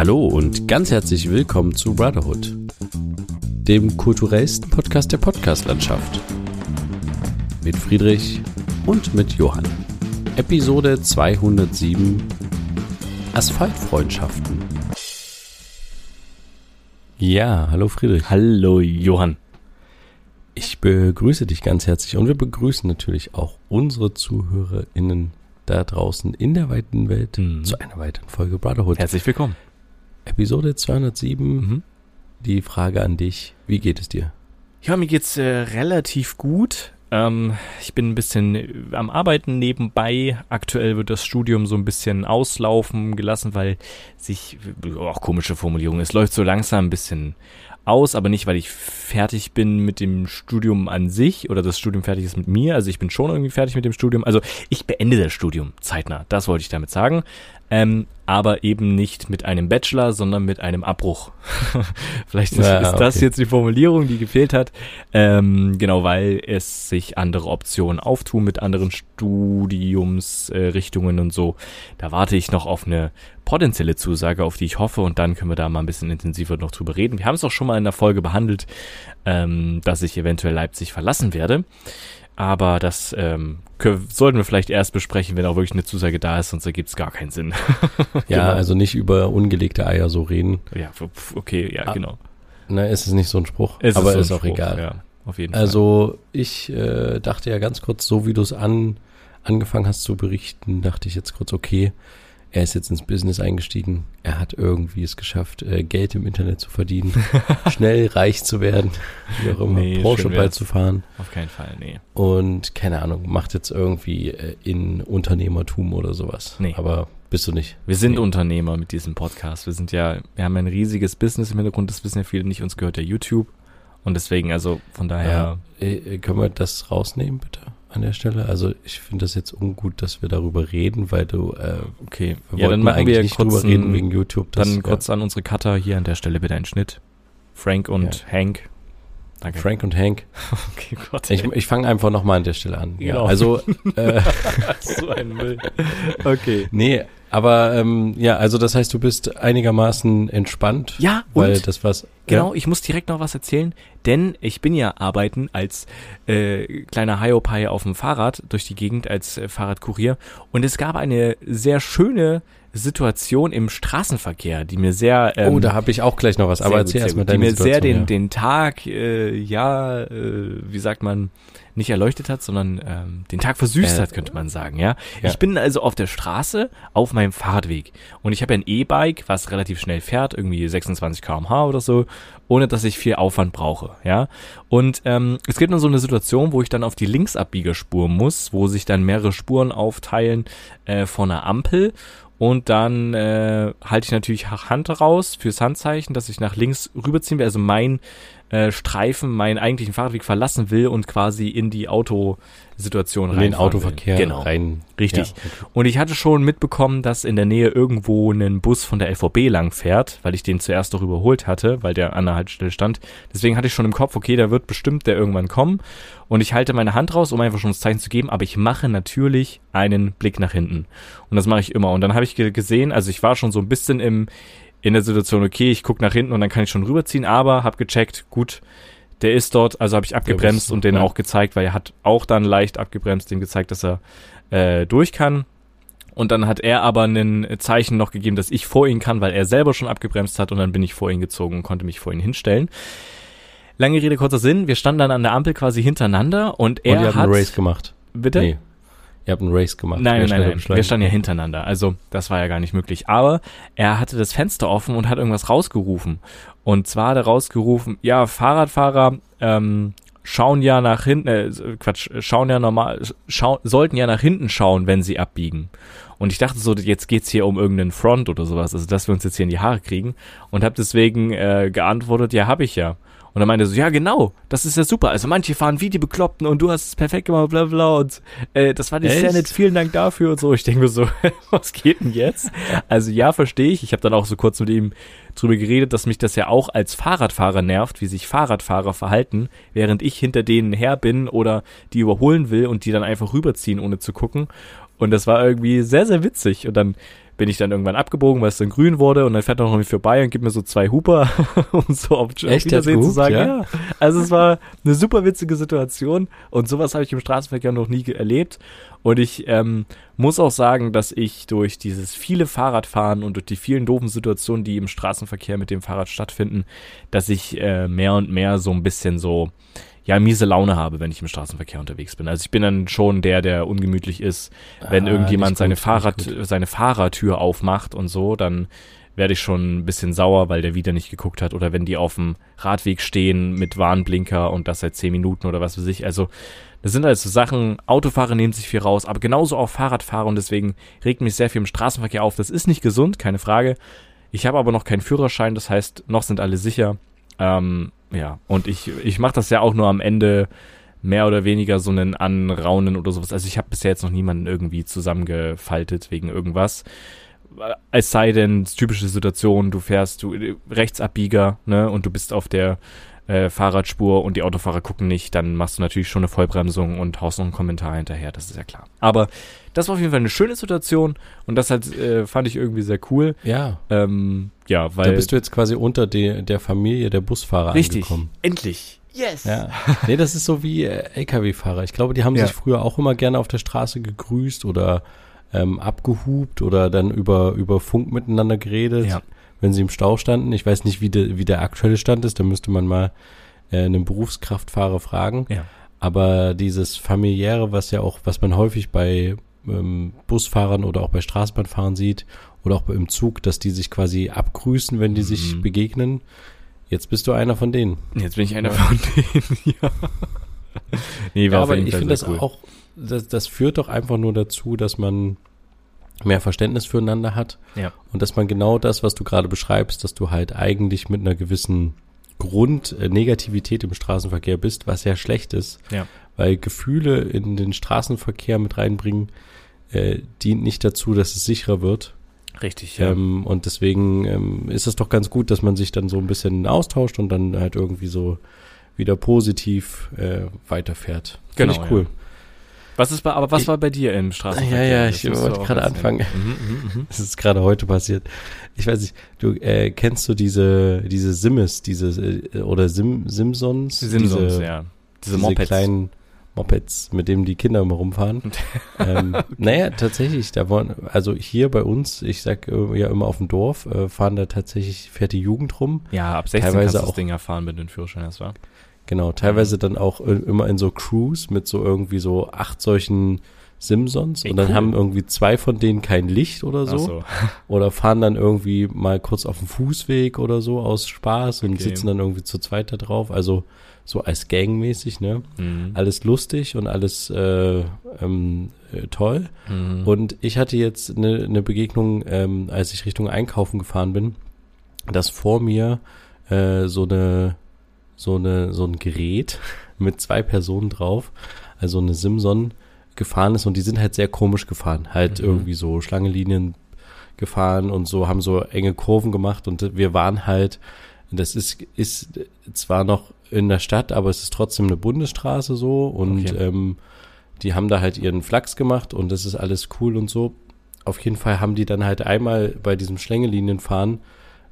Hallo und ganz herzlich willkommen zu Brotherhood, dem kulturellsten Podcast der Podcastlandschaft. Mit Friedrich und mit Johann. Episode 207 Asphaltfreundschaften. Ja, hallo Friedrich. Hallo Johann. Ich begrüße dich ganz herzlich und wir begrüßen natürlich auch unsere ZuhörerInnen da draußen in der weiten Welt Mhm. zu einer weiteren Folge Brotherhood. Herzlich willkommen. Episode 207. Mhm. Die Frage an dich, wie geht es dir? Ja, mir geht's äh, relativ gut. Ähm, ich bin ein bisschen äh, am Arbeiten nebenbei. Aktuell wird das Studium so ein bisschen auslaufen gelassen, weil sich, auch komische Formulierung, es läuft so langsam ein bisschen aus, aber nicht, weil ich fertig bin mit dem Studium an sich oder das Studium fertig ist mit mir. Also ich bin schon irgendwie fertig mit dem Studium. Also ich beende das Studium zeitnah. Das wollte ich damit sagen. Ähm, aber eben nicht mit einem Bachelor, sondern mit einem Abbruch. Vielleicht ist, Ja, ist das okay. jetzt die Formulierung, die gefehlt hat. Ähm, genau, weil es sich andere Optionen auftun mit anderen Studiumsrichtungen äh, und so. Da warte ich noch auf eine potenzielle Zusage, auf die ich hoffe und dann können wir da mal ein bisschen intensiver noch drüber reden. Wir haben es auch schon mal in der Folge behandelt, ähm, dass ich eventuell Leipzig verlassen werde. Aber das ähm, sollten wir vielleicht erst besprechen, wenn auch wirklich eine Zusage da ist, sonst ergibt es gar keinen Sinn. Ja, Genau. also nicht über ungelegte Eier so reden. ja, okay, ja, Ah, genau. Na, ist es nicht so ein Spruch, Es aber so ein ist auch Spruch, egal. Ja, auf jeden Fall. Also ich äh, dachte ja ganz kurz, so wie du es an, angefangen hast zu berichten, dachte ich jetzt kurz, okay, er ist jetzt ins Business eingestiegen, er hat irgendwie es geschafft, äh, Geld im Internet zu verdienen, schnell reich zu werden, wie auch immer, Nee, Porsche bald zu fahren auf keinen Fall, nee. und keine Ahnung, macht jetzt irgendwie äh, in Unternehmertum oder sowas. Nee. Aber bist du nicht. Wir sind Nee. Unternehmer mit diesem Podcast. Wir sind ja, wir haben ein riesiges Business im Hintergrund, das wissen ja viele nicht, uns gehört ja YouTube. Und deswegen, also von daher, Ja. Äh, können wir das rausnehmen, bitte, an der Stelle? Also ich finde das jetzt ungut, dass wir darüber reden, weil du, äh, okay. wir Ja, dann wollten machen eigentlich wir nicht kurz drüber reden ein- wegen YouTube. Das, Dann kurz an unsere Cutter hier an der Stelle bitte einen Schnitt. Frank und Hank. ja. Danke. Frank und Hank. Okay, Gott. Ich, ich fange einfach nochmal an der Stelle an. Ja, Genau. also, äh, so ein Müll. Okay. nee, aber ähm, ja, also das heißt, du bist einigermaßen entspannt, Ja, weil und das was. Genau, ich muss direkt noch was erzählen, denn ich bin ja arbeiten als äh, kleiner Hiopai auf dem Fahrrad durch die Gegend als äh, Fahrradkurier und es gab eine sehr schöne Situation im Straßenverkehr, die mir sehr ähm, Oh, da habe ich auch gleich noch was, sehr aber erzähl sehr erstmal gut, die deine mir sehr Situation. den ja. den Tag äh, ja äh, wie sagt man nicht erleuchtet hat, sondern ähm, den Tag versüßt Äh, hat, könnte man sagen, ja? ja. Ich bin also auf der Straße auf meinem Fahrradweg und ich habe ja ein E-Bike, was relativ schnell fährt, irgendwie 26 km/h oder so, ohne dass ich viel Aufwand brauche, ja? Und ähm, es gibt dann so eine Situation, wo ich dann auf die Linksabbiegerspur muss, wo sich dann mehrere Spuren aufteilen äh, von einer Ampel und dann äh, halte ich natürlich Hand raus fürs Handzeichen, dass ich nach links rüberziehen will, also mein äh, Streifen, meinen eigentlichen Fahrradweg verlassen will und quasi in die Autosituation in rein. den Autoverkehr Genau. rein. Richtig. Ja. Und ich hatte schon mitbekommen, dass in der Nähe irgendwo ein Bus von der LVB lang fährt, weil ich den zuerst doch überholt hatte, weil der an der Haltestelle stand. Deswegen hatte ich schon im Kopf, okay, da wird bestimmt der irgendwann kommen. Und ich halte meine Hand raus, um einfach schon das Zeichen zu geben, aber ich mache natürlich einen Blick nach hinten. Und das mache ich immer. Und dann habe ich ge- gesehen, also ich war schon so ein bisschen im, in der Situation, okay, ich gucke nach hinten und dann kann ich schon rüberziehen, aber habe gecheckt, gut, der ist dort, also habe ich abgebremst und den ja. auch gezeigt, weil er hat auch dann leicht abgebremst, dem gezeigt, dass er äh, durch kann. Und dann hat er aber ein Zeichen noch gegeben, dass ich vor ihn kann, weil er selber schon abgebremst hat und dann bin ich vor ihn gezogen und konnte mich vor ihn hinstellen. Lange Rede, kurzer Sinn, wir standen dann an der Ampel quasi hintereinander und er Und hat... einen Race gemacht. Bitte? Nee. Ihr habt einen Race gemacht. Nein, nein, nein. Wir standen ja hintereinander. Also, das war ja gar nicht möglich. Aber er hatte das Fenster offen und hat irgendwas rausgerufen. Und zwar hat er rausgerufen, ja, Fahrradfahrer ähm, schauen ja nach hinten, äh, Quatsch, schauen ja normal, schau, sollten ja nach hinten schauen, wenn sie abbiegen. Und ich dachte so, jetzt geht's hier um irgendeinen Front oder sowas, also dass wir uns jetzt hier in die Haare kriegen. Und habe deswegen äh, geantwortet, ja, hab ich ja. Und dann meinte er so, ja genau, das ist ja super. Also manche fahren wie die Bekloppten und du hast es perfekt gemacht, bla bla. Und äh, das war Echt? sehr nett, vielen Dank dafür und so. Ich denke mir so, was geht denn jetzt? Also ja, verstehe ich. Ich habe dann auch so kurz mit ihm drüber geredet, dass mich das ja auch als Fahrradfahrer nervt, wie sich Fahrradfahrer verhalten, während ich hinter denen her bin oder die überholen will und die dann einfach rüberziehen, ohne zu gucken. Und das war irgendwie sehr, sehr witzig. Und dann bin ich dann irgendwann abgebogen, weil es dann grün wurde und dann fährt er noch irgendwie vorbei und gibt mir so zwei Huper, um so auf Echt, Wiedersehen zu sagen. Ja? Ja. Also es war eine super witzige Situation und sowas habe ich im Straßenverkehr noch nie erlebt. Und ich ähm, muss auch sagen, dass ich durch dieses viele Fahrradfahren und durch die vielen doofen Situationen, die im Straßenverkehr mit dem Fahrrad stattfinden, dass ich äh, mehr und mehr so ein bisschen so ja, miese Laune habe, wenn ich im Straßenverkehr unterwegs bin. Also ich bin dann schon der, der ungemütlich ist, wenn Ah, irgendjemand nicht seine gut, Fahrrad, gut. seine Fahrertür aufmacht und so, dann werde ich schon ein bisschen sauer, weil der wieder nicht geguckt hat. Oder wenn die auf dem Radweg stehen mit Warnblinker und das seit zehn Minuten oder was weiß ich. Also das sind also Sachen, Autofahrer nehmen sich viel raus, aber genauso auch Fahrradfahrer und deswegen regt mich sehr viel im Straßenverkehr auf. Das ist nicht gesund, keine Frage. Ich habe aber noch keinen Führerschein, das heißt, noch sind alle sicher. Ähm, ja, und ich, ich mache das ja auch nur am Ende mehr oder weniger so einen Anraunen oder sowas. Also ich habe bisher jetzt noch niemanden irgendwie zusammengefaltet wegen irgendwas. Es sei denn, typische Situation, du fährst, du Rechtsabbieger, ne, und du bist auf der äh, Fahrradspur und die Autofahrer gucken nicht, dann machst du natürlich schon eine Vollbremsung und haust noch einen Kommentar hinterher, das ist ja klar. Aber das war auf jeden Fall eine schöne Situation und das halt, äh, fand ich irgendwie sehr cool. Ja, Ähm, ja, weil da bist du jetzt quasi unter de, der Familie der Busfahrer richtig, angekommen. endlich. Yes. Ja. Nee, das ist so wie äh, LKW-Fahrer. Ich glaube, die haben Ja. sich früher auch immer gerne auf der Straße gegrüßt oder ähm, abgehupt oder dann über, über Funk miteinander geredet, Ja. wenn sie im Stau standen. Ich weiß nicht, wie, de, wie der aktuelle Stand ist. Da müsste man mal äh, einen Berufskraftfahrer fragen. Ja. Aber dieses familiäre, was ja auch, was man häufig bei ähm, Busfahrern oder auch bei Straßenbahnfahrern sieht oder auch im Zug, dass die sich quasi abgrüßen, wenn die sich Mhm. begegnen. Jetzt bist du einer von denen. Jetzt bin ich einer von denen, ja. Nee, war Ja, aber ich finde das auch, das, das führt doch einfach nur dazu, dass man mehr Verständnis füreinander hat Ja. und dass man genau das, was du gerade beschreibst, dass du halt eigentlich mit einer gewissen Grundnegativität im Straßenverkehr bist, was ja schlecht ist, Ja. Weil Gefühle in den Straßenverkehr mit reinbringen, äh, dient nicht dazu, dass es sicherer wird. Richtig, ja. Ähm, und deswegen ähm, ist es doch ganz gut, dass man sich dann so ein bisschen austauscht und dann halt irgendwie so wieder positiv äh, weiterfährt. Genau, ich cool. was ist bei, aber was ich- war bei dir im Straßenverkehr? Ja, ja, Das ich wollte gerade anfangen. Mhm, mhm, mhm. Das ist gerade heute passiert. Ich weiß nicht, du äh, kennst du diese diese Simmes, diese äh, oder Sim Simpsons, Die Simpsons, diese, ja. Diese, diese Mopeds. kleinen Mopeds, mit denen die Kinder immer rumfahren. ähm, naja, tatsächlich, da waren, also hier bei uns, ich sag äh, ja immer auf dem Dorf, äh, fahren da tatsächlich, fährt die Jugend rum. ja, ab 16 teilweise kannst du das auch- Ding erfahren, wenn du einen Führerschein hast, war. Genau, teilweise dann auch äh, immer in so Crews mit so irgendwie so acht solchen Simpsons Ey, und dann cool. haben irgendwie zwei von denen kein Licht oder so. So. Oder fahren dann irgendwie mal kurz auf dem Fußweg oder so aus Spaß und Okay. sitzen dann irgendwie zu zweit da drauf. Also so als Gangmäßig, ne? Mhm. Alles lustig und alles äh, ähm, äh, toll. Mhm. Und ich hatte jetzt eine, eine Begegnung, ähm, als ich Richtung Einkaufen gefahren bin, dass vor mir äh, so eine so eine so ein Gerät mit zwei Personen drauf, also eine Simson gefahren ist und die sind halt sehr komisch gefahren, halt Mhm. irgendwie so Schlangenlinien gefahren und so haben so enge Kurven gemacht und wir waren halt das ist ist zwar noch in der Stadt, aber es ist trotzdem eine Bundesstraße so und Okay. ähm, die haben da halt ihren Flachs gemacht und das ist alles cool und so. Auf jeden Fall haben die dann halt einmal bei diesem Schlängelinienfahren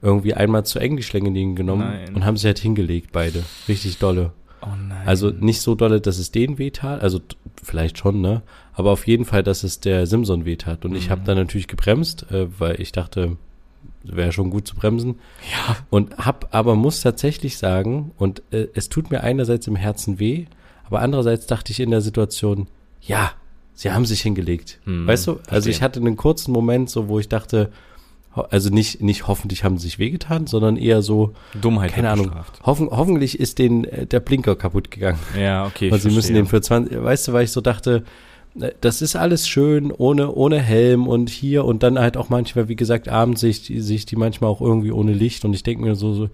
irgendwie einmal zu eng die Schlängelinien genommen Nein. und haben sie halt hingelegt, beide. Richtig dolle. oh nein. Also nicht so dolle, dass es denen wehtat, also vielleicht schon, ne? Aber auf jeden Fall, dass es der Simson wehtat. Und ich Mhm. habe dann natürlich gebremst, äh, weil ich dachte, wäre schon gut zu bremsen. ja. Und hab, aber muss tatsächlich sagen, und äh, es tut mir einerseits im Herzen weh, aber andererseits dachte ich in der Situation, ja, sie haben sich hingelegt. Hm, weißt du? Also verstehe. ich hatte einen kurzen Moment, so wo ich dachte, also nicht, nicht hoffentlich haben sie sich wehgetan, sondern eher so, Dummheit keine Ahnung, hoffen, hoffentlich ist denen äh, der Blinker kaputt gegangen. Ja, okay. Und sie müssen verstehe. den für 20, weißt du, weil ich so dachte, das ist alles schön, ohne, ohne Helm und hier und dann halt auch manchmal, wie gesagt, abends sehe ich, die- sehe ich die manchmal auch irgendwie ohne Licht und ich denke mir so, so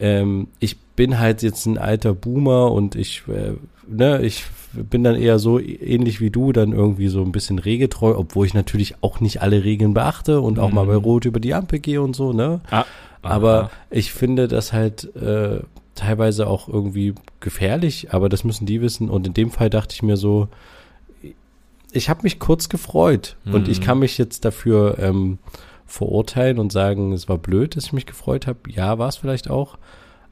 ähm, ich bin halt jetzt ein alter Boomer und ich, äh, ne, ich bin dann eher so ähnlich wie du, dann irgendwie so ein bisschen regeltreu, obwohl ich natürlich auch nicht alle Regeln beachte und auch Mhm. mal bei Rot über die Ampel gehe und so, ne? Ah, Aber aha. ich finde das halt äh, teilweise auch irgendwie gefährlich, aber das müssen die wissen. Und in dem Fall dachte ich mir so, ich habe mich kurz gefreut mhm. und ich mhm. kann mich jetzt dafür ähm, verurteilen und sagen, es war blöd, dass ich mich gefreut habe. Ja, war es vielleicht auch.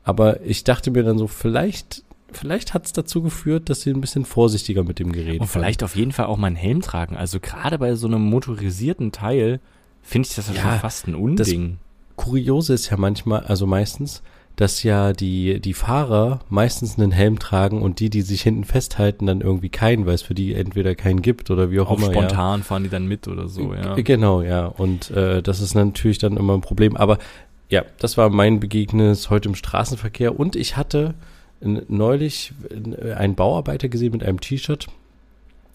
Aber ich dachte mir dann so, vielleicht, vielleicht hat es dazu geführt, dass sie ein bisschen vorsichtiger mit dem Gerät Und vielleicht auf jeden Fall auch mal einen Helm tragen. Also gerade bei so einem motorisierten Teil finde ich das ja, schon fast ein Unding. Das Kuriose ist ja manchmal, also meistens, dass ja die, die Fahrer meistens einen Helm tragen und die, die sich hinten festhalten, dann irgendwie keinen, weil es für die entweder keinen gibt oder wie auch, auch immer. Spontan ja. fahren die dann mit oder so, ja. Genau, ja. Und äh, das ist natürlich dann immer ein Problem. Aber ja, das war mein Begegnis heute im Straßenverkehr. Und ich hatte neulich einen Bauarbeiter gesehen mit einem T-Shirt.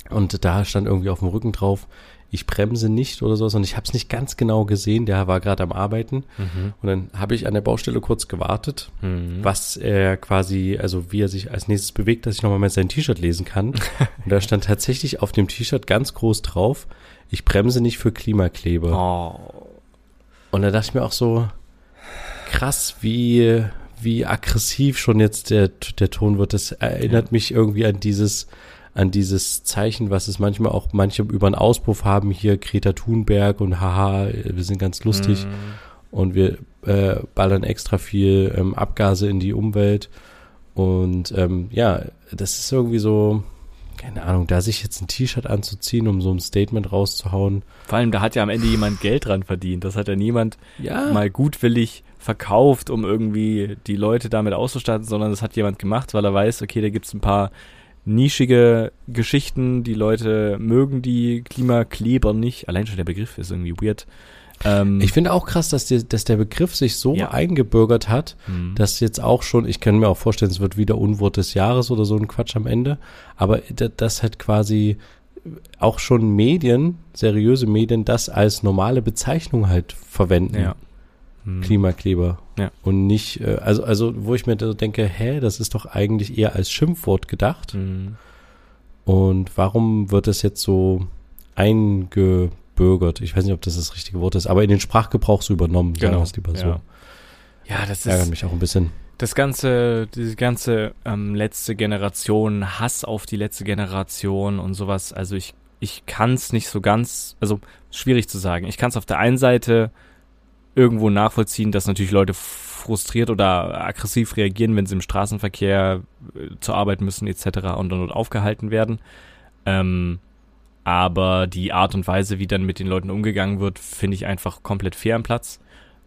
Und da stand irgendwie auf dem Rücken drauf, ich bremse nicht oder sowas und ich habe es nicht ganz genau gesehen, der war gerade am Arbeiten mhm. und dann habe ich an der Baustelle kurz gewartet, mhm. was er quasi, also wie er sich als nächstes bewegt, dass ich nochmal mal sein T-Shirt lesen kann und da stand tatsächlich auf dem T-Shirt ganz groß drauf, ich bremse nicht für Klimakleber. Oh. Und da dachte ich mir auch so, krass, wie, wie aggressiv schon jetzt der, der Ton wird. Das erinnert ja. mich irgendwie an dieses an dieses Zeichen, was es manchmal auch manche über einen Auspuff haben, hier Greta Thunberg und haha, wir sind ganz lustig mm. und wir äh, ballern extra viel ähm, Abgase in die Umwelt. Und ähm, ja, das ist irgendwie so, keine Ahnung, da sich jetzt ein T-Shirt anzuziehen, um so ein Statement rauszuhauen. Vor allem, da hat ja am Ende jemand Geld dran verdient. Das hat ja niemand ja. mal gutwillig verkauft, um irgendwie die Leute damit auszustatten, sondern das hat jemand gemacht, weil er weiß, okay, da gibt es ein paar nischige Geschichten, die Leute mögen die Klimakleber nicht. Allein schon der Begriff ist irgendwie weird. Ähm, ich finde auch krass, dass, die, dass der Begriff sich so ja. eingebürgert hat, mhm. dass jetzt auch schon, ich kann mir auch vorstellen, es wird wieder Unwort des Jahres oder so ein Quatsch am Ende, aber das hat quasi auch schon Medien, seriöse Medien, das als normale Bezeichnung halt verwenden. Ja. Mhm. Klimakleber. Ja. Und nicht, äh, also, also, wo ich mir so denke, hä, das ist doch eigentlich eher als Schimpfwort gedacht. Mhm. Und warum wird das jetzt so eingebürgert? Ich weiß nicht, ob das das richtige Wort ist, aber in den Sprachgebrauch so übernommen, genau. lieber ja. so. Ja, das ist. Ärgert mich auch ein bisschen. Das ganze, diese ganze ähm, letzte Generation, Hass auf die letzte Generation und sowas, also ich, ich kann es nicht so ganz, also schwierig zu sagen. Ich kann es auf der einen Seite irgendwo nachvollziehen, dass natürlich Leute frustriert oder aggressiv reagieren, wenn sie im Straßenverkehr äh, zur Arbeit müssen etc. und dann aufgehalten werden. Ähm, aber die Art und Weise, wie dann mit den Leuten umgegangen wird, finde ich einfach komplett fair am Platz.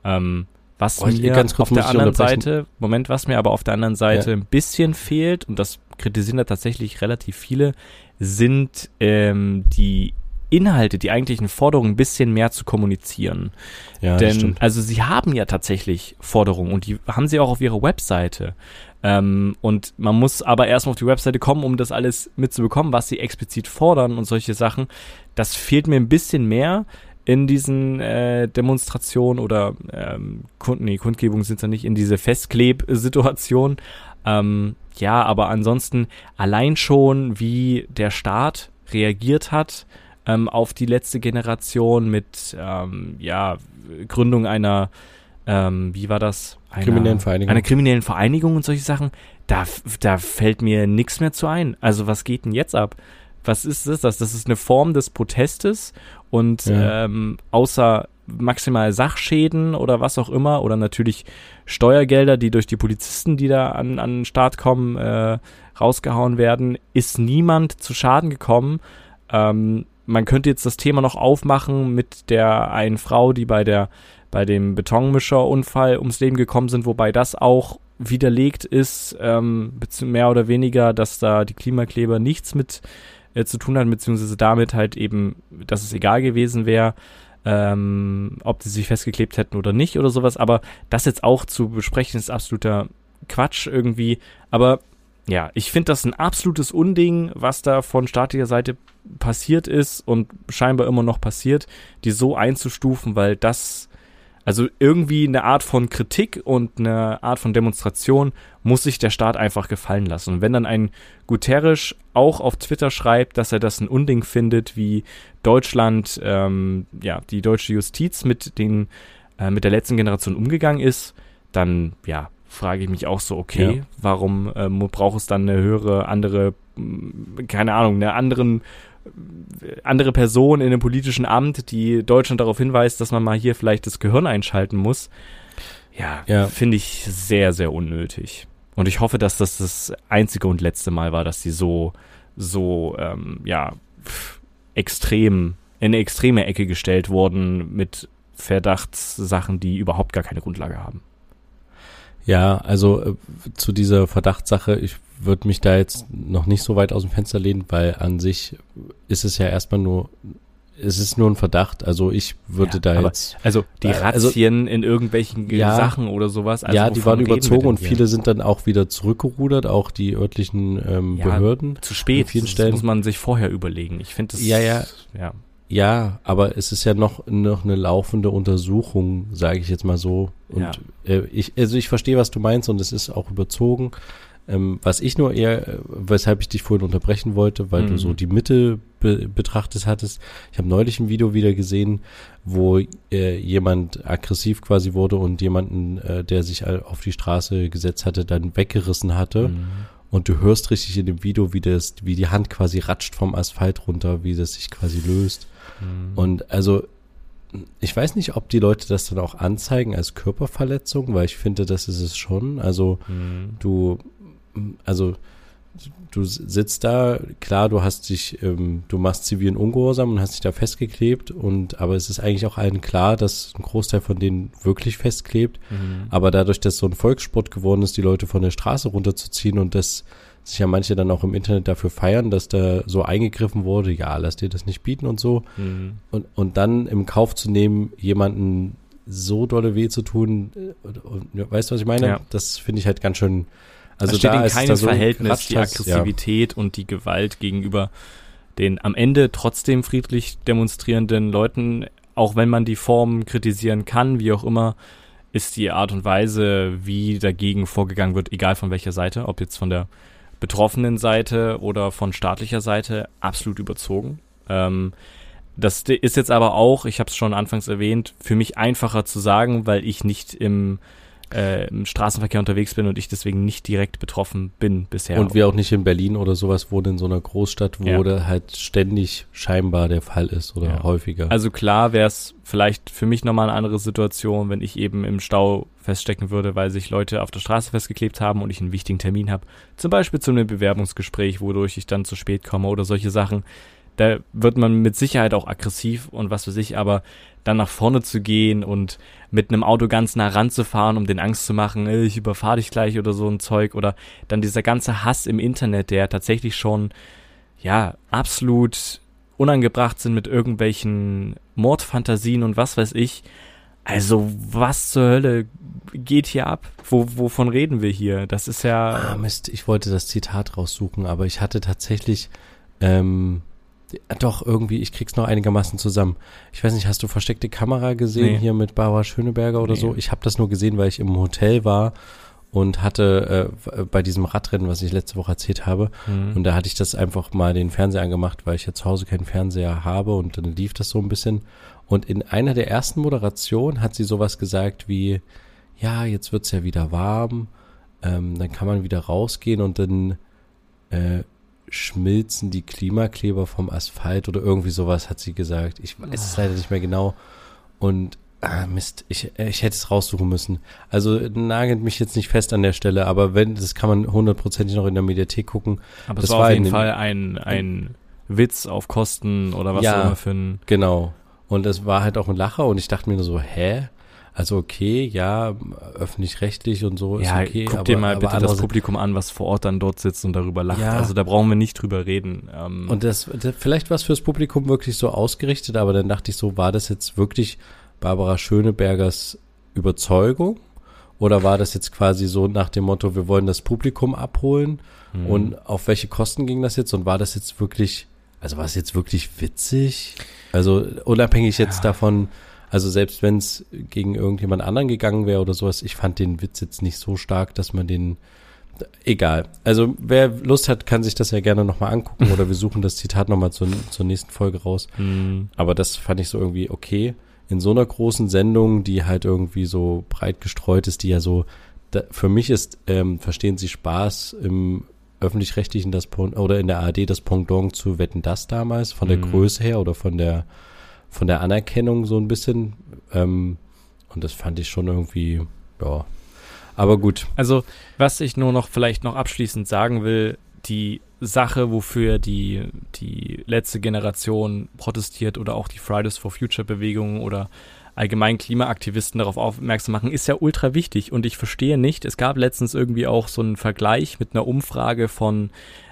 Ähm, was oh, mir auf der anderen Seite, Moment, was mir aber auf der anderen Seite ja. ein bisschen fehlt, und das kritisieren da tatsächlich relativ viele, sind ähm, die Inhalte, die eigentlichen Forderungen ein bisschen mehr zu kommunizieren. Ja, Denn, stimmt. also sie haben ja tatsächlich Forderungen und die haben sie auch auf ihrer Webseite. Ähm, und man muss aber erstmal auf die Webseite kommen, um das alles mitzubekommen, was sie explizit fordern und solche Sachen. Das fehlt mir ein bisschen mehr in diesen äh, Demonstrationen oder ähm, Kund nee, Kundgebungen sind es ja nicht, in diese Festkleb-Situation. Ähm, ja, aber ansonsten allein schon, wie der Staat reagiert hat, ähm, auf die letzte Generation mit ähm, ja, Gründung einer, ähm, wie war das? Einer, kriminellen Vereinigung. Einer kriminellen Vereinigung und solche Sachen. Da, da fällt mir nichts mehr zu ein. Also was geht denn jetzt ab? Was ist das? Das ist eine Form des Protestes und ja. ähm, außer maximal Sachschäden oder was auch immer oder natürlich Steuergelder, die durch die Polizisten, die da an, an den Start kommen, äh, rausgehauen werden, ist niemand zu Schaden gekommen. Ähm, man könnte jetzt das Thema noch aufmachen mit der einen Frau, die bei der bei dem Betonmischerunfall ums Leben gekommen sind, wobei das auch widerlegt ist, ähm, mehr oder weniger, dass da die Klimakleber nichts mit äh, zu tun hat, beziehungsweise damit halt eben, dass es egal gewesen wäre, ähm, ob sie sich festgeklebt hätten oder nicht oder sowas. Aber das jetzt auch zu besprechen, ist absoluter Quatsch irgendwie. Aber ja, ich finde das ein absolutes Unding, was da von staatlicher Seite passiert ist und scheinbar immer noch passiert, die so einzustufen, weil das, also irgendwie eine Art von Kritik und eine Art von Demonstration muss sich der Staat einfach gefallen lassen. Und wenn dann ein Guterres auch auf Twitter schreibt, dass er das ein Unding findet, wie Deutschland, ähm, ja, die deutsche Justiz mit den, äh, mit der letzten Generation umgegangen ist, dann, ja, frage ich mich auch so, okay, ja. warum ähm, braucht es dann eine höhere, andere, keine Ahnung, eine anderen andere Person in einem politischen Amt, die Deutschland darauf hinweist, dass man mal hier vielleicht das Gehirn einschalten muss. Ja, ja. finde ich sehr, sehr unnötig. Und ich hoffe, dass das das einzige und letzte Mal war, dass sie so, so, ähm, ja, extrem, in eine extreme Ecke gestellt wurden mit Verdachtssachen, die überhaupt gar keine Grundlage haben. Ja, also äh, zu dieser Verdachtssache, ich würde mich da jetzt noch nicht so weit aus dem Fenster lehnen, weil an sich ist es ja erstmal nur es ist nur ein Verdacht. Also ich würde ja, da jetzt. Also die äh, also Razzien also, in irgendwelchen ja, Sachen oder sowas. Also ja, die waren überzogen und viele sind dann auch wieder zurückgerudert, auch die örtlichen ähm, ja, Behörden. Zu spät. Vielen Stellen. Das muss man sich vorher überlegen. Ich finde das. Ja, ja. Ja. Ja, aber es ist ja noch, noch eine laufende Untersuchung, sage ich jetzt mal so. Und ja. äh, ich, also ich verstehe, was du meinst und es ist auch überzogen. Ähm, was ich nur eher, äh, weshalb ich dich vorhin unterbrechen wollte, weil mhm. du so die Mitte be betrachtet hattest. Ich habe neulich ein Video wieder gesehen, wo äh, jemand aggressiv quasi wurde und jemanden, äh, der sich auf die Straße gesetzt hatte, dann weggerissen hatte. Mhm. Und du hörst richtig in dem Video, wie das, wie die Hand quasi ratscht vom Asphalt runter, wie das sich quasi löst. Mhm. Und also ich weiß nicht, ob die Leute das dann auch anzeigen als Körperverletzung, weil ich finde, das ist es schon. Also mhm. du also du sitzt da, klar, du hast dich, ähm, du machst zivilen Ungehorsam und hast dich da festgeklebt und aber es ist eigentlich auch allen klar, dass ein Großteil von denen wirklich festklebt. Mhm. Aber dadurch, dass so ein Volkssport geworden ist, die Leute von der Straße runterzuziehen und dass sich ja manche dann auch im Internet dafür feiern, dass da so eingegriffen wurde, ja, lass dir das nicht bieten und so. Mhm. Und, und dann im Kauf zu nehmen, jemanden so dolle weh zu tun, äh, und, und, weißt du, was ich meine? Ja. Das finde ich halt ganz schön also steht da in keinem so Verhältnis die Aggressivität ja. und die Gewalt gegenüber den am Ende trotzdem friedlich demonstrierenden Leuten, auch wenn man die Form kritisieren kann, wie auch immer, ist die Art und Weise, wie dagegen vorgegangen wird, egal von welcher Seite, ob jetzt von der betroffenen Seite oder von staatlicher Seite, absolut überzogen. Ähm, das ist jetzt aber auch, ich habe es schon anfangs erwähnt, für mich einfacher zu sagen, weil ich nicht im äh, im Straßenverkehr unterwegs bin und ich deswegen nicht direkt betroffen bin bisher. Und wir auch nicht in Berlin oder sowas wohnen, in so einer Großstadt, wo ja. da halt ständig scheinbar der Fall ist oder ja. häufiger. Also klar wäre es vielleicht für mich nochmal eine andere Situation, wenn ich eben im Stau feststecken würde, weil sich Leute auf der Straße festgeklebt haben und ich einen wichtigen Termin habe. Zum Beispiel zu einem Bewerbungsgespräch, wodurch ich dann zu spät komme oder solche Sachen. Da wird man mit Sicherheit auch aggressiv und was für sich, aber dann nach vorne zu gehen und mit einem Auto ganz nah ranzufahren, um den Angst zu machen, ich überfahre dich gleich oder so ein Zeug oder dann dieser ganze Hass im Internet, der tatsächlich schon, ja, absolut unangebracht sind mit irgendwelchen Mordfantasien und was weiß ich. Also, was zur Hölle geht hier ab? Wo, wovon reden wir hier? Das ist ja. Ah, Mist, ich wollte das Zitat raussuchen, aber ich hatte tatsächlich ähm, doch, irgendwie, ich krieg's noch einigermaßen zusammen. Ich weiß nicht, hast du versteckte Kamera gesehen nee. hier mit Barbara Schöneberger oder nee. so? Ich habe das nur gesehen, weil ich im Hotel war und hatte äh, bei diesem Radrennen, was ich letzte Woche erzählt habe, mhm. und da hatte ich das einfach mal den Fernseher angemacht, weil ich ja zu Hause keinen Fernseher habe und dann lief das so ein bisschen. Und in einer der ersten Moderationen hat sie sowas gesagt wie, ja, jetzt wird's ja wieder warm, ähm, dann kann man wieder rausgehen und dann äh, schmilzen die Klimakleber vom Asphalt oder irgendwie sowas, hat sie gesagt. Ich weiß es leider nicht mehr genau. Und ah, Mist, ich, ich hätte es raussuchen müssen. Also nagelt mich jetzt nicht fest an der Stelle, aber wenn, das kann man hundertprozentig noch in der Mediathek gucken. Aber das es war auf jeden Fall ein, ein Witz auf Kosten oder was ja, auch immer für ein. Genau. Und es war halt auch ein Lacher und ich dachte mir nur so, hä? Also okay, ja, öffentlich-rechtlich und so ja, ist okay. Guck aber, dir mal bitte das Publikum an, was vor Ort dann dort sitzt und darüber lacht. Ja. Also da brauchen wir nicht drüber reden. Ähm. Und das, das vielleicht war es fürs Publikum wirklich so ausgerichtet, aber dann dachte ich so, war das jetzt wirklich Barbara Schönebergers Überzeugung? Oder war das jetzt quasi so nach dem Motto, wir wollen das Publikum abholen? Mhm. Und auf welche Kosten ging das jetzt? Und war das jetzt wirklich, also war es jetzt wirklich witzig? Also unabhängig jetzt ja. davon, also selbst wenn es gegen irgendjemand anderen gegangen wäre oder sowas, ich fand den Witz jetzt nicht so stark, dass man den egal. Also wer Lust hat, kann sich das ja gerne nochmal angucken oder wir suchen das Zitat nochmal zur, zur nächsten Folge raus. Mhm. Aber das fand ich so irgendwie okay. In so einer großen Sendung, die halt irgendwie so breit gestreut ist, die ja so, da, für mich ist, ähm, verstehen Sie Spaß im öffentlich-rechtlichen das oder in der ARD das Pendant zu Wetten das damals, von der mhm. Größe her oder von der von der Anerkennung so ein bisschen. Ähm, und das fand ich schon irgendwie, ja. Aber gut. Also, was ich nur noch vielleicht noch abschließend sagen will, die Sache, wofür die, die letzte Generation protestiert oder auch die Fridays for Future Bewegung oder allgemein Klimaaktivisten darauf aufmerksam machen, ist ja ultra wichtig. Und ich verstehe nicht, es gab letztens irgendwie auch so einen Vergleich mit einer Umfrage von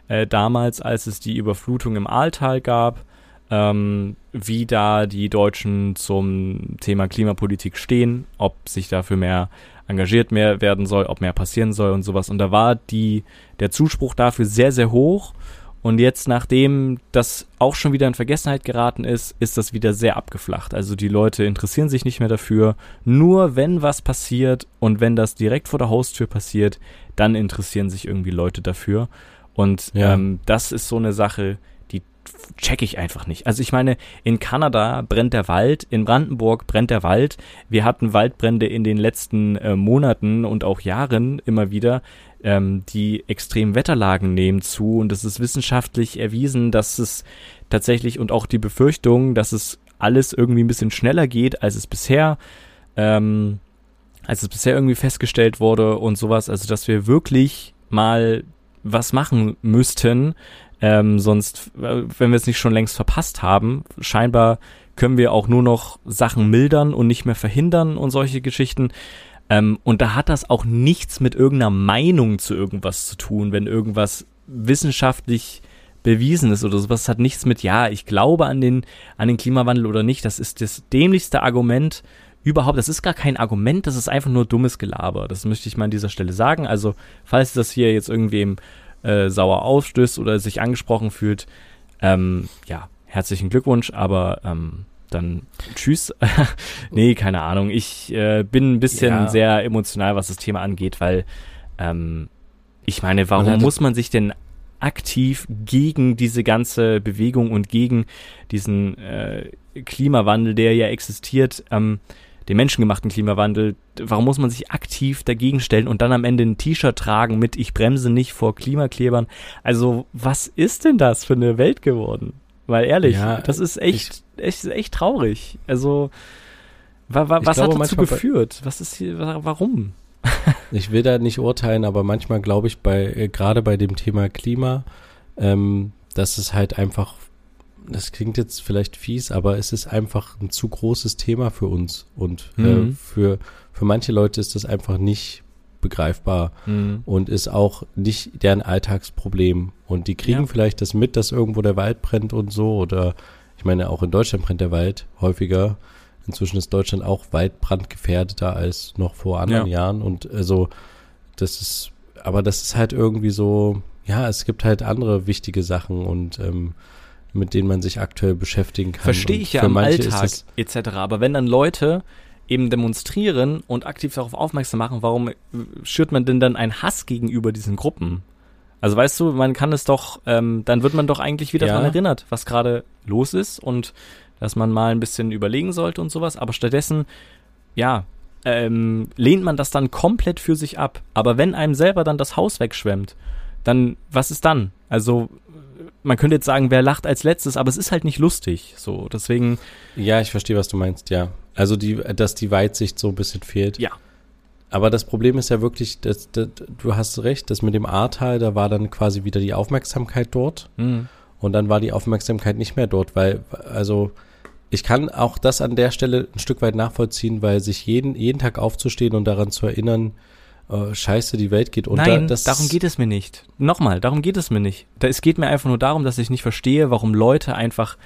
äh, damals, als es die Überflutung im Ahrtal gab, ähm, wie da die Deutschen zum Thema Klimapolitik stehen, ob sich dafür mehr engagiert mehr werden soll, ob mehr passieren soll und sowas. Und da war die, der Zuspruch dafür sehr, sehr hoch. Und jetzt, nachdem das auch schon wieder in Vergessenheit geraten ist, ist das wieder sehr abgeflacht. Also die Leute interessieren sich nicht mehr dafür. Nur wenn was passiert und wenn das direkt vor der Haustür passiert, dann interessieren sich irgendwie Leute dafür. Und ja. ähm, das ist so eine Sache, check ich einfach nicht. Also ich meine, in Kanada brennt der Wald, in Brandenburg brennt der Wald. Wir hatten Waldbrände in den letzten äh, Monaten und auch Jahren immer wieder ähm, die extremen Wetterlagen nehmen zu und es ist wissenschaftlich erwiesen, dass es tatsächlich und auch die Befürchtung, dass es alles irgendwie ein bisschen schneller geht, als es bisher, ähm, als es bisher irgendwie festgestellt wurde und sowas. Also dass wir wirklich mal was machen müssten, ähm, sonst, äh, wenn wir es nicht schon längst verpasst haben, scheinbar können wir auch nur noch Sachen mildern und nicht mehr verhindern und solche Geschichten. Ähm, und da hat das auch nichts mit irgendeiner Meinung zu irgendwas zu tun, wenn irgendwas wissenschaftlich bewiesen ist oder sowas. Das hat nichts mit, ja, ich glaube an den, an den Klimawandel oder nicht. Das ist das dämlichste Argument überhaupt. Das ist gar kein Argument, das ist einfach nur dummes Gelaber. Das möchte ich mal an dieser Stelle sagen. Also, falls das hier jetzt irgendwem äh, sauer aufstößt oder sich angesprochen fühlt, ähm, ja, herzlichen Glückwunsch, aber ähm, dann tschüss. nee, keine Ahnung. Ich äh, bin ein bisschen ja. sehr emotional, was das Thema angeht, weil ähm, ich meine, warum muss man sich denn aktiv gegen diese ganze Bewegung und gegen diesen äh, Klimawandel, der ja existiert, ähm, den menschengemachten Klimawandel, warum muss man sich aktiv dagegen stellen und dann am Ende ein T-Shirt tragen mit Ich bremse nicht vor Klimaklebern? Also, was ist denn das für eine Welt geworden? Weil ehrlich, ja, das ist echt, ich, echt, echt traurig. Also, wa, wa, was glaube, hat dazu geführt? Was ist hier, warum? ich will da nicht urteilen, aber manchmal glaube ich bei, äh, gerade bei dem Thema Klima, ähm, dass es halt einfach, das klingt jetzt vielleicht fies, aber es ist einfach ein zu großes Thema für uns. Und äh, mhm. äh, für, für manche Leute ist das einfach nicht begreifbar mhm. und ist auch nicht deren Alltagsproblem. Und die kriegen ja. vielleicht das mit, dass irgendwo der Wald brennt und so. Oder ich meine, auch in Deutschland brennt der Wald häufiger. Inzwischen ist Deutschland auch waldbrandgefährdeter als noch vor anderen ja. Jahren. Und also, das ist, aber das ist halt irgendwie so, ja, es gibt halt andere wichtige Sachen und ähm, mit denen man sich aktuell beschäftigen kann. Verstehe ich ja im Alltag etc. Aber wenn dann Leute eben demonstrieren und aktiv darauf aufmerksam machen, warum schürt man denn dann einen Hass gegenüber diesen Gruppen? Also weißt du, man kann es doch, ähm, dann wird man doch eigentlich wieder ja. daran erinnert, was gerade los ist und dass man mal ein bisschen überlegen sollte und sowas. Aber stattdessen, ja, ähm, lehnt man das dann komplett für sich ab. Aber wenn einem selber dann das Haus wegschwemmt, dann was ist dann? Also man könnte jetzt sagen, wer lacht als letztes, aber es ist halt nicht lustig. So, deswegen. Ja, ich verstehe, was du meinst, ja. Also die, dass die Weitsicht so ein bisschen fehlt. Ja. Aber das Problem ist ja wirklich, dass, dass, du hast recht, dass mit dem Ahrtal, da war dann quasi wieder die Aufmerksamkeit dort. Mhm. Und dann war die Aufmerksamkeit nicht mehr dort, weil, also, ich kann auch das an der Stelle ein Stück weit nachvollziehen, weil sich jeden, jeden Tag aufzustehen und daran zu erinnern, äh, scheiße, die Welt geht unter. Nein, darum geht es mir nicht. Nochmal, darum geht es mir nicht. Da, es geht mir einfach nur darum, dass ich nicht verstehe, warum Leute einfach,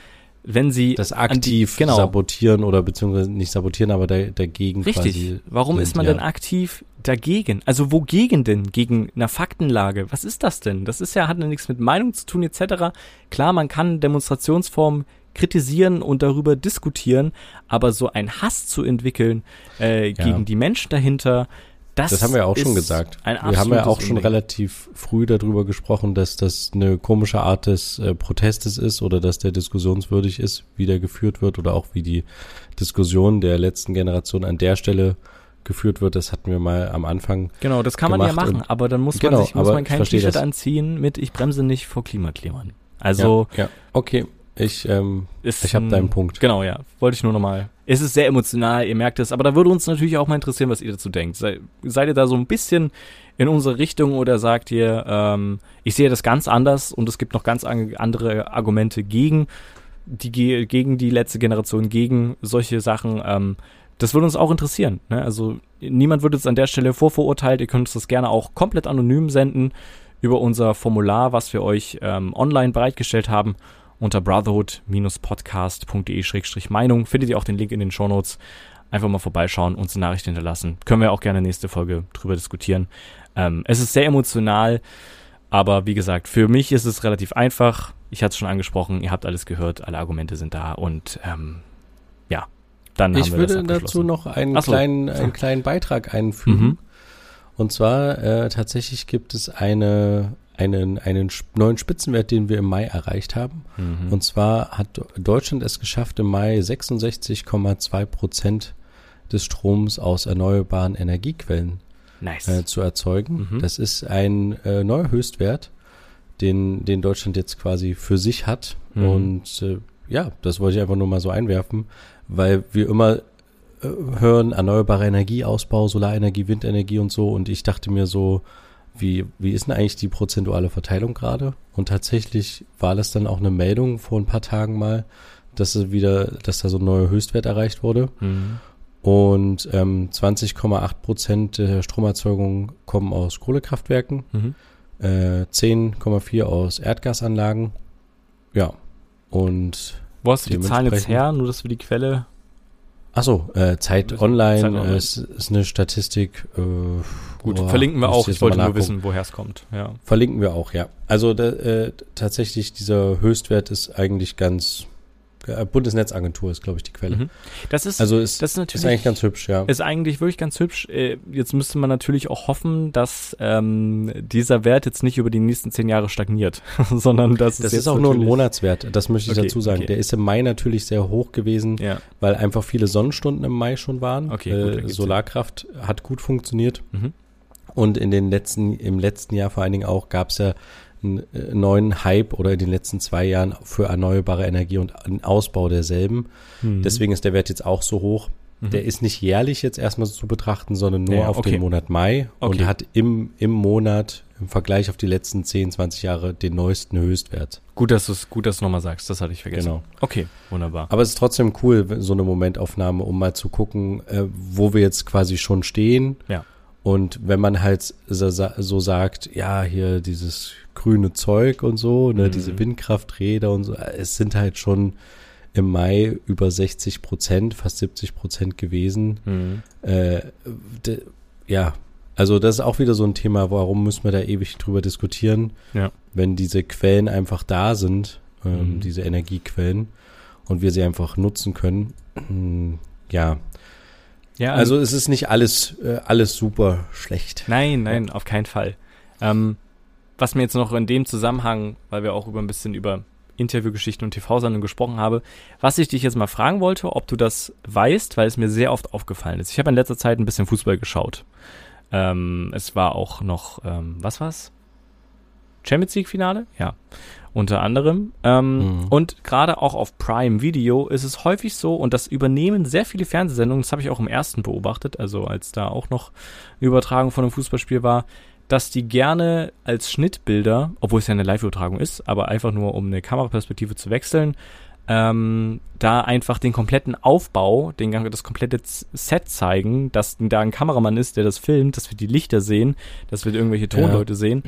wenn sie das aktiv die, genau. sabotieren oder beziehungsweise nicht sabotieren, aber da, dagegen Richtig. Warum sind, ist man ja. denn aktiv dagegen? Also wogegen denn? Gegen einer Faktenlage? Was ist das denn? Das ist ja, hat ja nichts mit Meinung zu tun, etc. Klar, man kann Demonstrationsformen kritisieren und darüber diskutieren, aber so ein Hass zu entwickeln äh, ja. gegen die Menschen dahinter, das, das haben wir ja auch schon gesagt. wir haben ja auch schon relativ früh darüber gesprochen, dass das eine komische Art des äh, Protestes ist oder dass der diskussionswürdig ist, wie der geführt wird oder auch wie die Diskussion der letzten Generation an der Stelle geführt wird. Das hatten wir mal am Anfang. Genau, das kann man ja machen, und- aber dann muss Genau, man sich muss man kein T-Shirt anziehen mit Ich bremse nicht vor Klimaklimern. Also ja, ja. okay, ich, ähm, ich habe ein- deinen Punkt. Genau, ja. Wollte ich nur nochmal. Es ist sehr emotional, ihr merkt es, aber da würde uns natürlich auch mal interessieren, was ihr dazu denkt. Sei, seid ihr da so ein bisschen in unsere Richtung oder sagt ihr, ähm, ich sehe das ganz anders und es gibt noch ganz an- andere Argumente gegen die, ge- gegen die letzte Generation, gegen solche Sachen. Ähm, das würde uns auch interessieren. Ne? Also niemand wird jetzt an der Stelle vorverurteilt. Ihr könnt uns das gerne auch komplett anonym senden über unser Formular, was wir euch ähm, online bereitgestellt haben unter brotherhood-podcast.de-meinung. Findet ihr auch den Link in den Shownotes. Einfach mal vorbeischauen, uns eine Nachricht hinterlassen. Können wir auch gerne nächste Folge drüber diskutieren. Ähm, es ist sehr emotional, aber wie gesagt, für mich ist es relativ einfach. Ich hatte es schon angesprochen, ihr habt alles gehört, alle Argumente sind da und ähm, ja, dann Ich haben wir das würde dazu noch einen so. kleinen, einen kleinen Beitrag einfügen. Mhm. Und zwar äh, tatsächlich gibt es eine, einen, einen neuen Spitzenwert, den wir im Mai erreicht haben. Mhm. Und zwar hat Deutschland es geschafft, im Mai 66,2 Prozent des Stroms aus erneuerbaren Energiequellen nice. äh, zu erzeugen. Mhm. Das ist ein äh, neuer Höchstwert, den, den Deutschland jetzt quasi für sich hat. Mhm. Und äh, ja, das wollte ich einfach nur mal so einwerfen, weil wir immer äh, hören, erneuerbare Energieausbau, Solarenergie, Windenergie und so. Und ich dachte mir so, wie, wie ist denn eigentlich die prozentuale Verteilung gerade? Und tatsächlich war das dann auch eine Meldung vor ein paar Tagen mal, dass es wieder, dass da so ein neuer Höchstwert erreicht wurde. Mhm. Und ähm, 20,8 Prozent der Stromerzeugung kommen aus Kohlekraftwerken, Mhm. äh, 10,4 aus Erdgasanlagen. Ja. Und Wo hast du die Zahlen jetzt her? Nur, dass wir die Quelle. Achso, äh, Zeit Zeit Online, Online. äh, ist, ist eine Statistik. Äh, Gut, boah, verlinken wir auch. Ich wollte nur wissen, woher es kommt. Ja. Verlinken wir auch, ja. Also da, äh, tatsächlich dieser Höchstwert ist eigentlich ganz Bundesnetzagentur ist, glaube ich, die Quelle. Mhm. Das ist, Also ist, das ist natürlich ist eigentlich ganz hübsch, ja. Ist eigentlich wirklich ganz hübsch. Äh, Jetzt müsste man natürlich auch hoffen, dass ähm, dieser Wert jetzt nicht über die nächsten zehn Jahre stagniert, sondern dass Das ist auch nur ein Monatswert, das möchte ich Okay, dazu sagen. okay. Der ist im Mai natürlich sehr hoch gewesen, Ja. weil einfach viele Sonnenstunden im Mai schon waren. Okay, gut, äh, Sinn. Solarkraft hat gut funktioniert. Mhm. Und in den letzten, im letzten Jahr vor allen Dingen auch gab es ja einen äh, neuen Hype oder in den letzten zwei Jahren für erneuerbare Energie und einen Ausbau derselben. Mhm. Deswegen ist der Wert jetzt auch so hoch. Mhm. Der ist nicht jährlich jetzt erstmal so zu betrachten, sondern nur Ja, auf okay. den Monat Mai Okay. und hat im, im Monat im Vergleich auf die letzten 10, 20 Jahre den neuesten Höchstwert. Gut, dass du es gut, dass du nochmal sagst. Das hatte ich vergessen. Genau. Okay, wunderbar. Aber es ist trotzdem cool, so eine Momentaufnahme, um mal zu gucken, äh, wo wir jetzt quasi schon stehen. Ja. Und wenn man halt so, so sagt, ja, hier dieses grüne Zeug und so, ne, Mhm. diese Windkrafträder und so, es sind halt schon im Mai über 60 Prozent, fast 70 Prozent gewesen. Mhm. Äh, de, ja, also das ist auch wieder so ein Thema, warum müssen wir da ewig drüber diskutieren, Ja. wenn diese Quellen einfach da sind, ähm, Mhm. diese Energiequellen, und wir sie einfach nutzen können. Ja, Ja, also es ist nicht alles, äh, alles super schlecht. Nein, nein, auf keinen Fall. Ähm, was mir jetzt noch in dem Zusammenhang, weil wir auch über ein bisschen über Interviewgeschichten und TV-Sendungen gesprochen habe, was ich dich jetzt mal fragen wollte, ob du das weißt, weil es mir sehr oft aufgefallen ist. Ich habe in letzter Zeit ein bisschen Fußball geschaut. Ähm, es war auch noch, ähm, was war's? Champions League Finale? Ja. Unter anderem. Ähm, Mhm. Und gerade auch auf Prime Video ist es häufig so, und das übernehmen sehr viele Fernsehsendungen, das habe ich auch im ersten beobachtet, also als da auch noch eine Übertragung von einem Fußballspiel war, dass die gerne als Schnittbilder, obwohl es ja eine Live-Übertragung ist, aber einfach nur um eine Kameraperspektive zu wechseln, ähm, da einfach den kompletten Aufbau, den, das komplette Set zeigen, dass da ein Kameramann ist, der das filmt, dass wir die Lichter sehen, dass wir irgendwelche Tonleute sehen.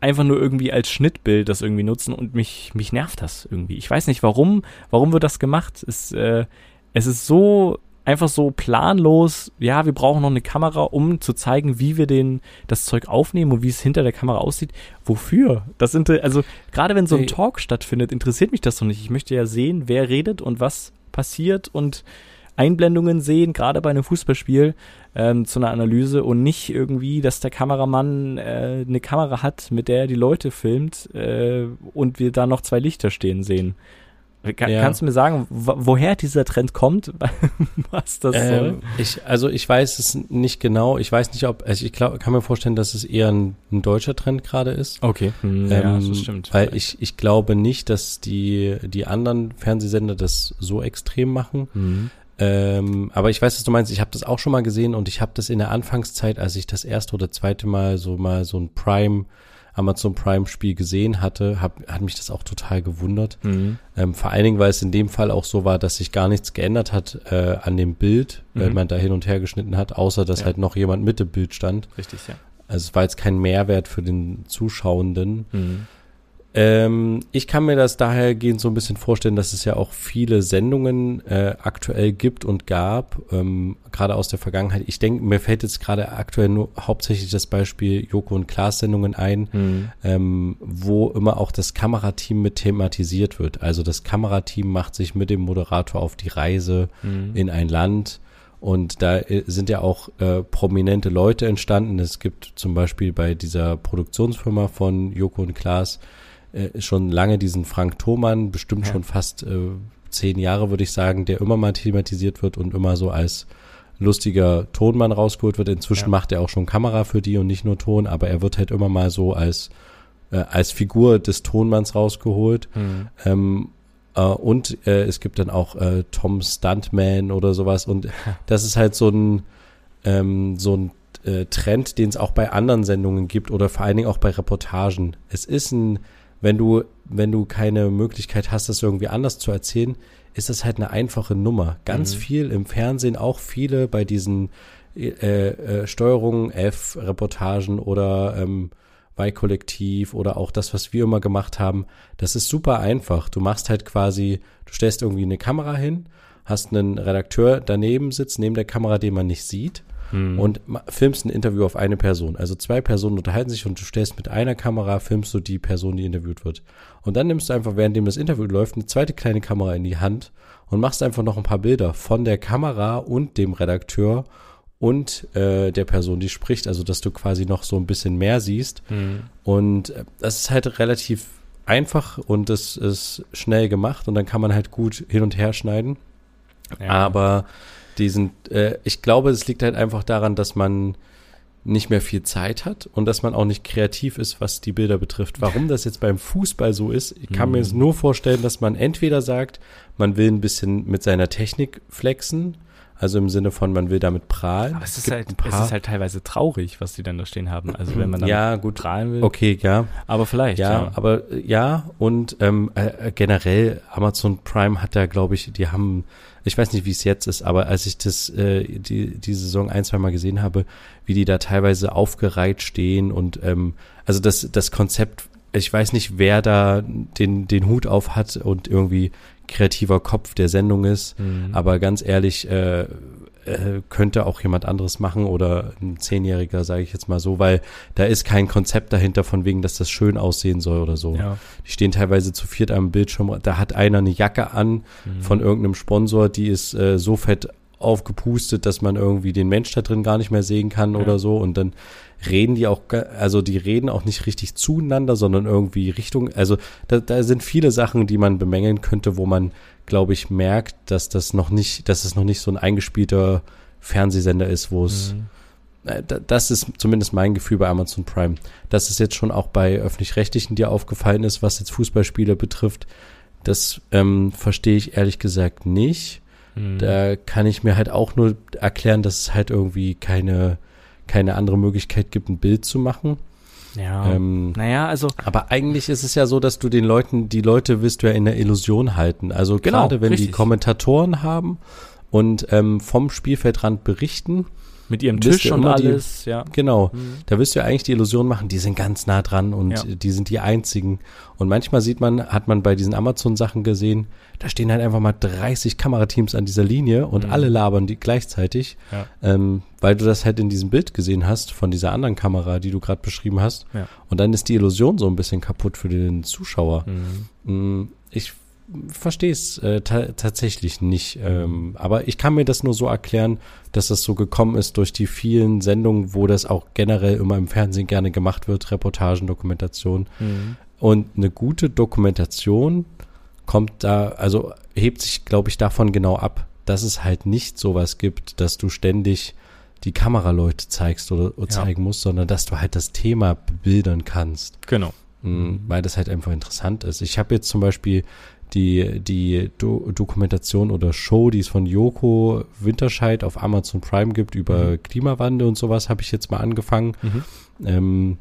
Einfach nur irgendwie als Schnittbild das irgendwie nutzen und mich, mich nervt das irgendwie. Ich weiß nicht warum, warum wird das gemacht? Es, äh, es ist so einfach so planlos, ja, wir brauchen noch eine Kamera, um zu zeigen, wie wir den, das Zeug aufnehmen und wie es hinter der Kamera aussieht. Wofür? Das sind, also, gerade wenn so ein. Talk stattfindet, interessiert mich das doch nicht. Ich möchte ja sehen, wer redet und was passiert und Einblendungen sehen, gerade bei einem Fußballspiel, ähm, zu einer Analyse und nicht irgendwie, dass der Kameramann äh, eine Kamera hat, mit der er die Leute filmt äh, und wir da noch zwei Lichter stehen sehen. Kann, Ja. Kannst du mir sagen, wo- woher dieser Trend kommt? Was das soll? Ähm, ich, also ich weiß es nicht genau. Ich weiß nicht, ob, also ich glaub, kann mir vorstellen, dass es eher ein, ein deutscher Trend gerade ist. Okay. Hm, ja, Ähm, das stimmt. Weil ich, ich glaube nicht, dass die, die anderen Fernsehsender das so extrem machen. Mhm. Ähm, aber ich weiß, was du meinst. Ich habe das auch schon mal gesehen und ich habe das in der Anfangszeit, als ich das erste oder zweite Mal so mal so ein Prime, Amazon Prime Spiel gesehen hatte, hab, hat mich das auch total gewundert. Mhm. Ähm, vor allen Dingen, weil es in dem Fall auch so war, dass sich gar nichts geändert hat äh, an dem Bild, wenn Mhm. man da hin und her geschnitten hat, außer dass Ja. halt noch jemand mit dem Bild stand. Richtig, ja. Also es war jetzt kein Mehrwert für den Zuschauenden. Mhm. Ähm, ich kann mir das dahergehend so ein bisschen vorstellen, dass es ja auch viele Sendungen äh, aktuell gibt und gab, ähm, gerade aus der Vergangenheit. Ich denke, mir fällt jetzt gerade aktuell nur hauptsächlich das Beispiel Joko und Klaas Sendungen ein, Mhm. ähm, wo immer auch das Kamerateam mit thematisiert wird. Also das Kamerateam macht sich mit dem Moderator auf die Reise Mhm. in ein Land. Und da äh, sind ja auch äh, prominente Leute entstanden. Es gibt zum Beispiel bei dieser Produktionsfirma von Joko und Klaas äh, schon lange diesen Frank Thoman, bestimmt Ja. schon fast äh, zehn Jahre, würde ich sagen, der immer mal thematisiert wird und immer so als lustiger Tonmann rausgeholt wird. Inzwischen Ja. macht er auch schon Kamera für die und nicht nur Ton, aber er wird halt immer mal so als, äh, als Figur des Tonmanns rausgeholt. Mhm. Ähm, äh, und äh, es gibt dann auch äh, Tom Stuntman oder sowas. Und das ist halt so ein, ähm, so ein äh, Trend, den es auch bei anderen Sendungen gibt oder vor allen Dingen auch bei Reportagen. Es ist ein, wenn du, wenn du keine Möglichkeit hast, das irgendwie anders zu erzählen, ist das halt eine einfache Nummer. Ganz Mhm. viel im Fernsehen, auch viele bei diesen äh, äh, Steuerung F Reportagen oder ähm, Weihkollektiv oder auch das, was wir immer gemacht haben, das ist super einfach. Du machst halt quasi, du stellst irgendwie eine Kamera hin, hast einen Redakteur daneben sitzt, neben der Kamera, den man nicht sieht Mhm. und filmst ein Interview auf eine Person. Also zwei Personen unterhalten sich und du stellst mit einer Kamera, filmst du die Person, die interviewt wird. Und dann nimmst du einfach, währenddem das Interview läuft, eine zweite kleine Kamera in die Hand und machst einfach noch ein paar Bilder von der Kamera und dem Redakteur und äh, der Person, die spricht, also dass du quasi noch so ein bisschen mehr siehst. Mhm. Und äh, das ist halt relativ einfach und das ist schnell gemacht und dann kann man halt gut hin und her schneiden. Ja. Aber diesen, äh, ich glaube, es liegt halt einfach daran, dass man nicht mehr viel Zeit hat und dass man auch nicht kreativ ist, was die Bilder betrifft. Warum das jetzt beim Fußball so ist, ich kann mir Mhm. es nur vorstellen, dass man entweder sagt, man will ein bisschen mit seiner Technik flexen, also im Sinne von, man will damit prahlen. Aber es ist, gibt halt, es ist halt teilweise traurig, was die dann da stehen haben. Also wenn man dann ja, gut, prahlen will. okay, ja. Aber vielleicht, Ja, ja. aber äh, ja, und ähm, äh, äh, generell Amazon Prime hat da, glaube ich, die haben, ich weiß nicht, wie es jetzt ist, aber als ich das äh, die, die Saison ein, zwei Mal gesehen habe, wie die da teilweise aufgereiht stehen und ähm, also das, das Konzept, ich weiß nicht, wer da den, den Hut auf hat und irgendwie kreativer Kopf der Sendung ist, Mhm. aber ganz ehrlich, äh, äh, könnte auch jemand anderes machen oder ein Zehnjähriger, sage ich jetzt mal so, weil da ist kein Konzept dahinter von wegen, dass das schön aussehen soll oder so. ja. Die stehen teilweise zu viert am Bildschirm, da hat einer eine Jacke an Mhm. von irgendeinem Sponsor, die ist äh, so fett aufgepustet, dass man irgendwie den Mensch da drin gar nicht mehr sehen kann Ja. oder so und dann reden die auch, also die reden auch nicht richtig zueinander, sondern irgendwie Richtung, also da, da sind viele Sachen, die man bemängeln könnte, wo man, glaube ich, merkt, dass das noch nicht, dass es noch nicht so ein eingespielter Fernsehsender ist, wo es, Mhm. äh, da- das ist zumindest mein Gefühl bei Amazon Prime. Dass es jetzt schon auch bei öffentlich-rechtlichen dir aufgefallen ist, was jetzt Fußballspiele betrifft, das ähm, verstehe ich ehrlich gesagt nicht. Mhm. Da kann ich mir halt auch nur erklären, dass es halt irgendwie keine, keine andere Möglichkeit gibt, ein Bild zu machen. ja. Ähm, naja, also aber eigentlich ist es ja so, dass du den Leuten, die Leute willst du ja in der Illusion halten. Also Genau, gerade wenn die richtig. Kommentatoren haben und ähm, vom Spielfeldrand berichten, mit ihrem Tisch und immer die- alles, ja. genau, Mhm. da wirst du ja eigentlich die Illusion machen, die sind ganz nah dran und Ja. die sind die einzigen. Und manchmal sieht man, hat man bei diesen Amazon-Sachen gesehen, da stehen halt einfach mal 30 Kamerateams an dieser Linie und Mhm. alle labern die gleichzeitig, Ja. ähm, weil du das halt in diesem Bild gesehen hast von dieser anderen Kamera, die du gerade beschrieben hast. Und dann ist die Illusion so ein bisschen kaputt für den Zuschauer. Mhm. Mm, Ich verstehe es äh, ta tatsächlich nicht. Ähm, aber ich kann mir das nur so erklären, dass das so gekommen ist durch die vielen Sendungen, wo das auch generell immer im Fernsehen gerne gemacht wird, Reportagen, Dokumentation. Mhm. Und eine gute Dokumentation kommt da, also hebt sich, glaube ich, davon genau ab, dass es halt nicht sowas gibt, dass du ständig die Kameraleute zeigst oder, oder Ja. zeigen musst, sondern dass du halt das Thema bebildern kannst. Genau. Mhm, weil das halt einfach interessant ist. Ich habe jetzt zum Beispiel die, die Do Dokumentation oder Show, die es von Joko Winterscheid auf Amazon Prime gibt über Klimawandel und sowas, habe ich jetzt mal angefangen. Mhm. Ähm,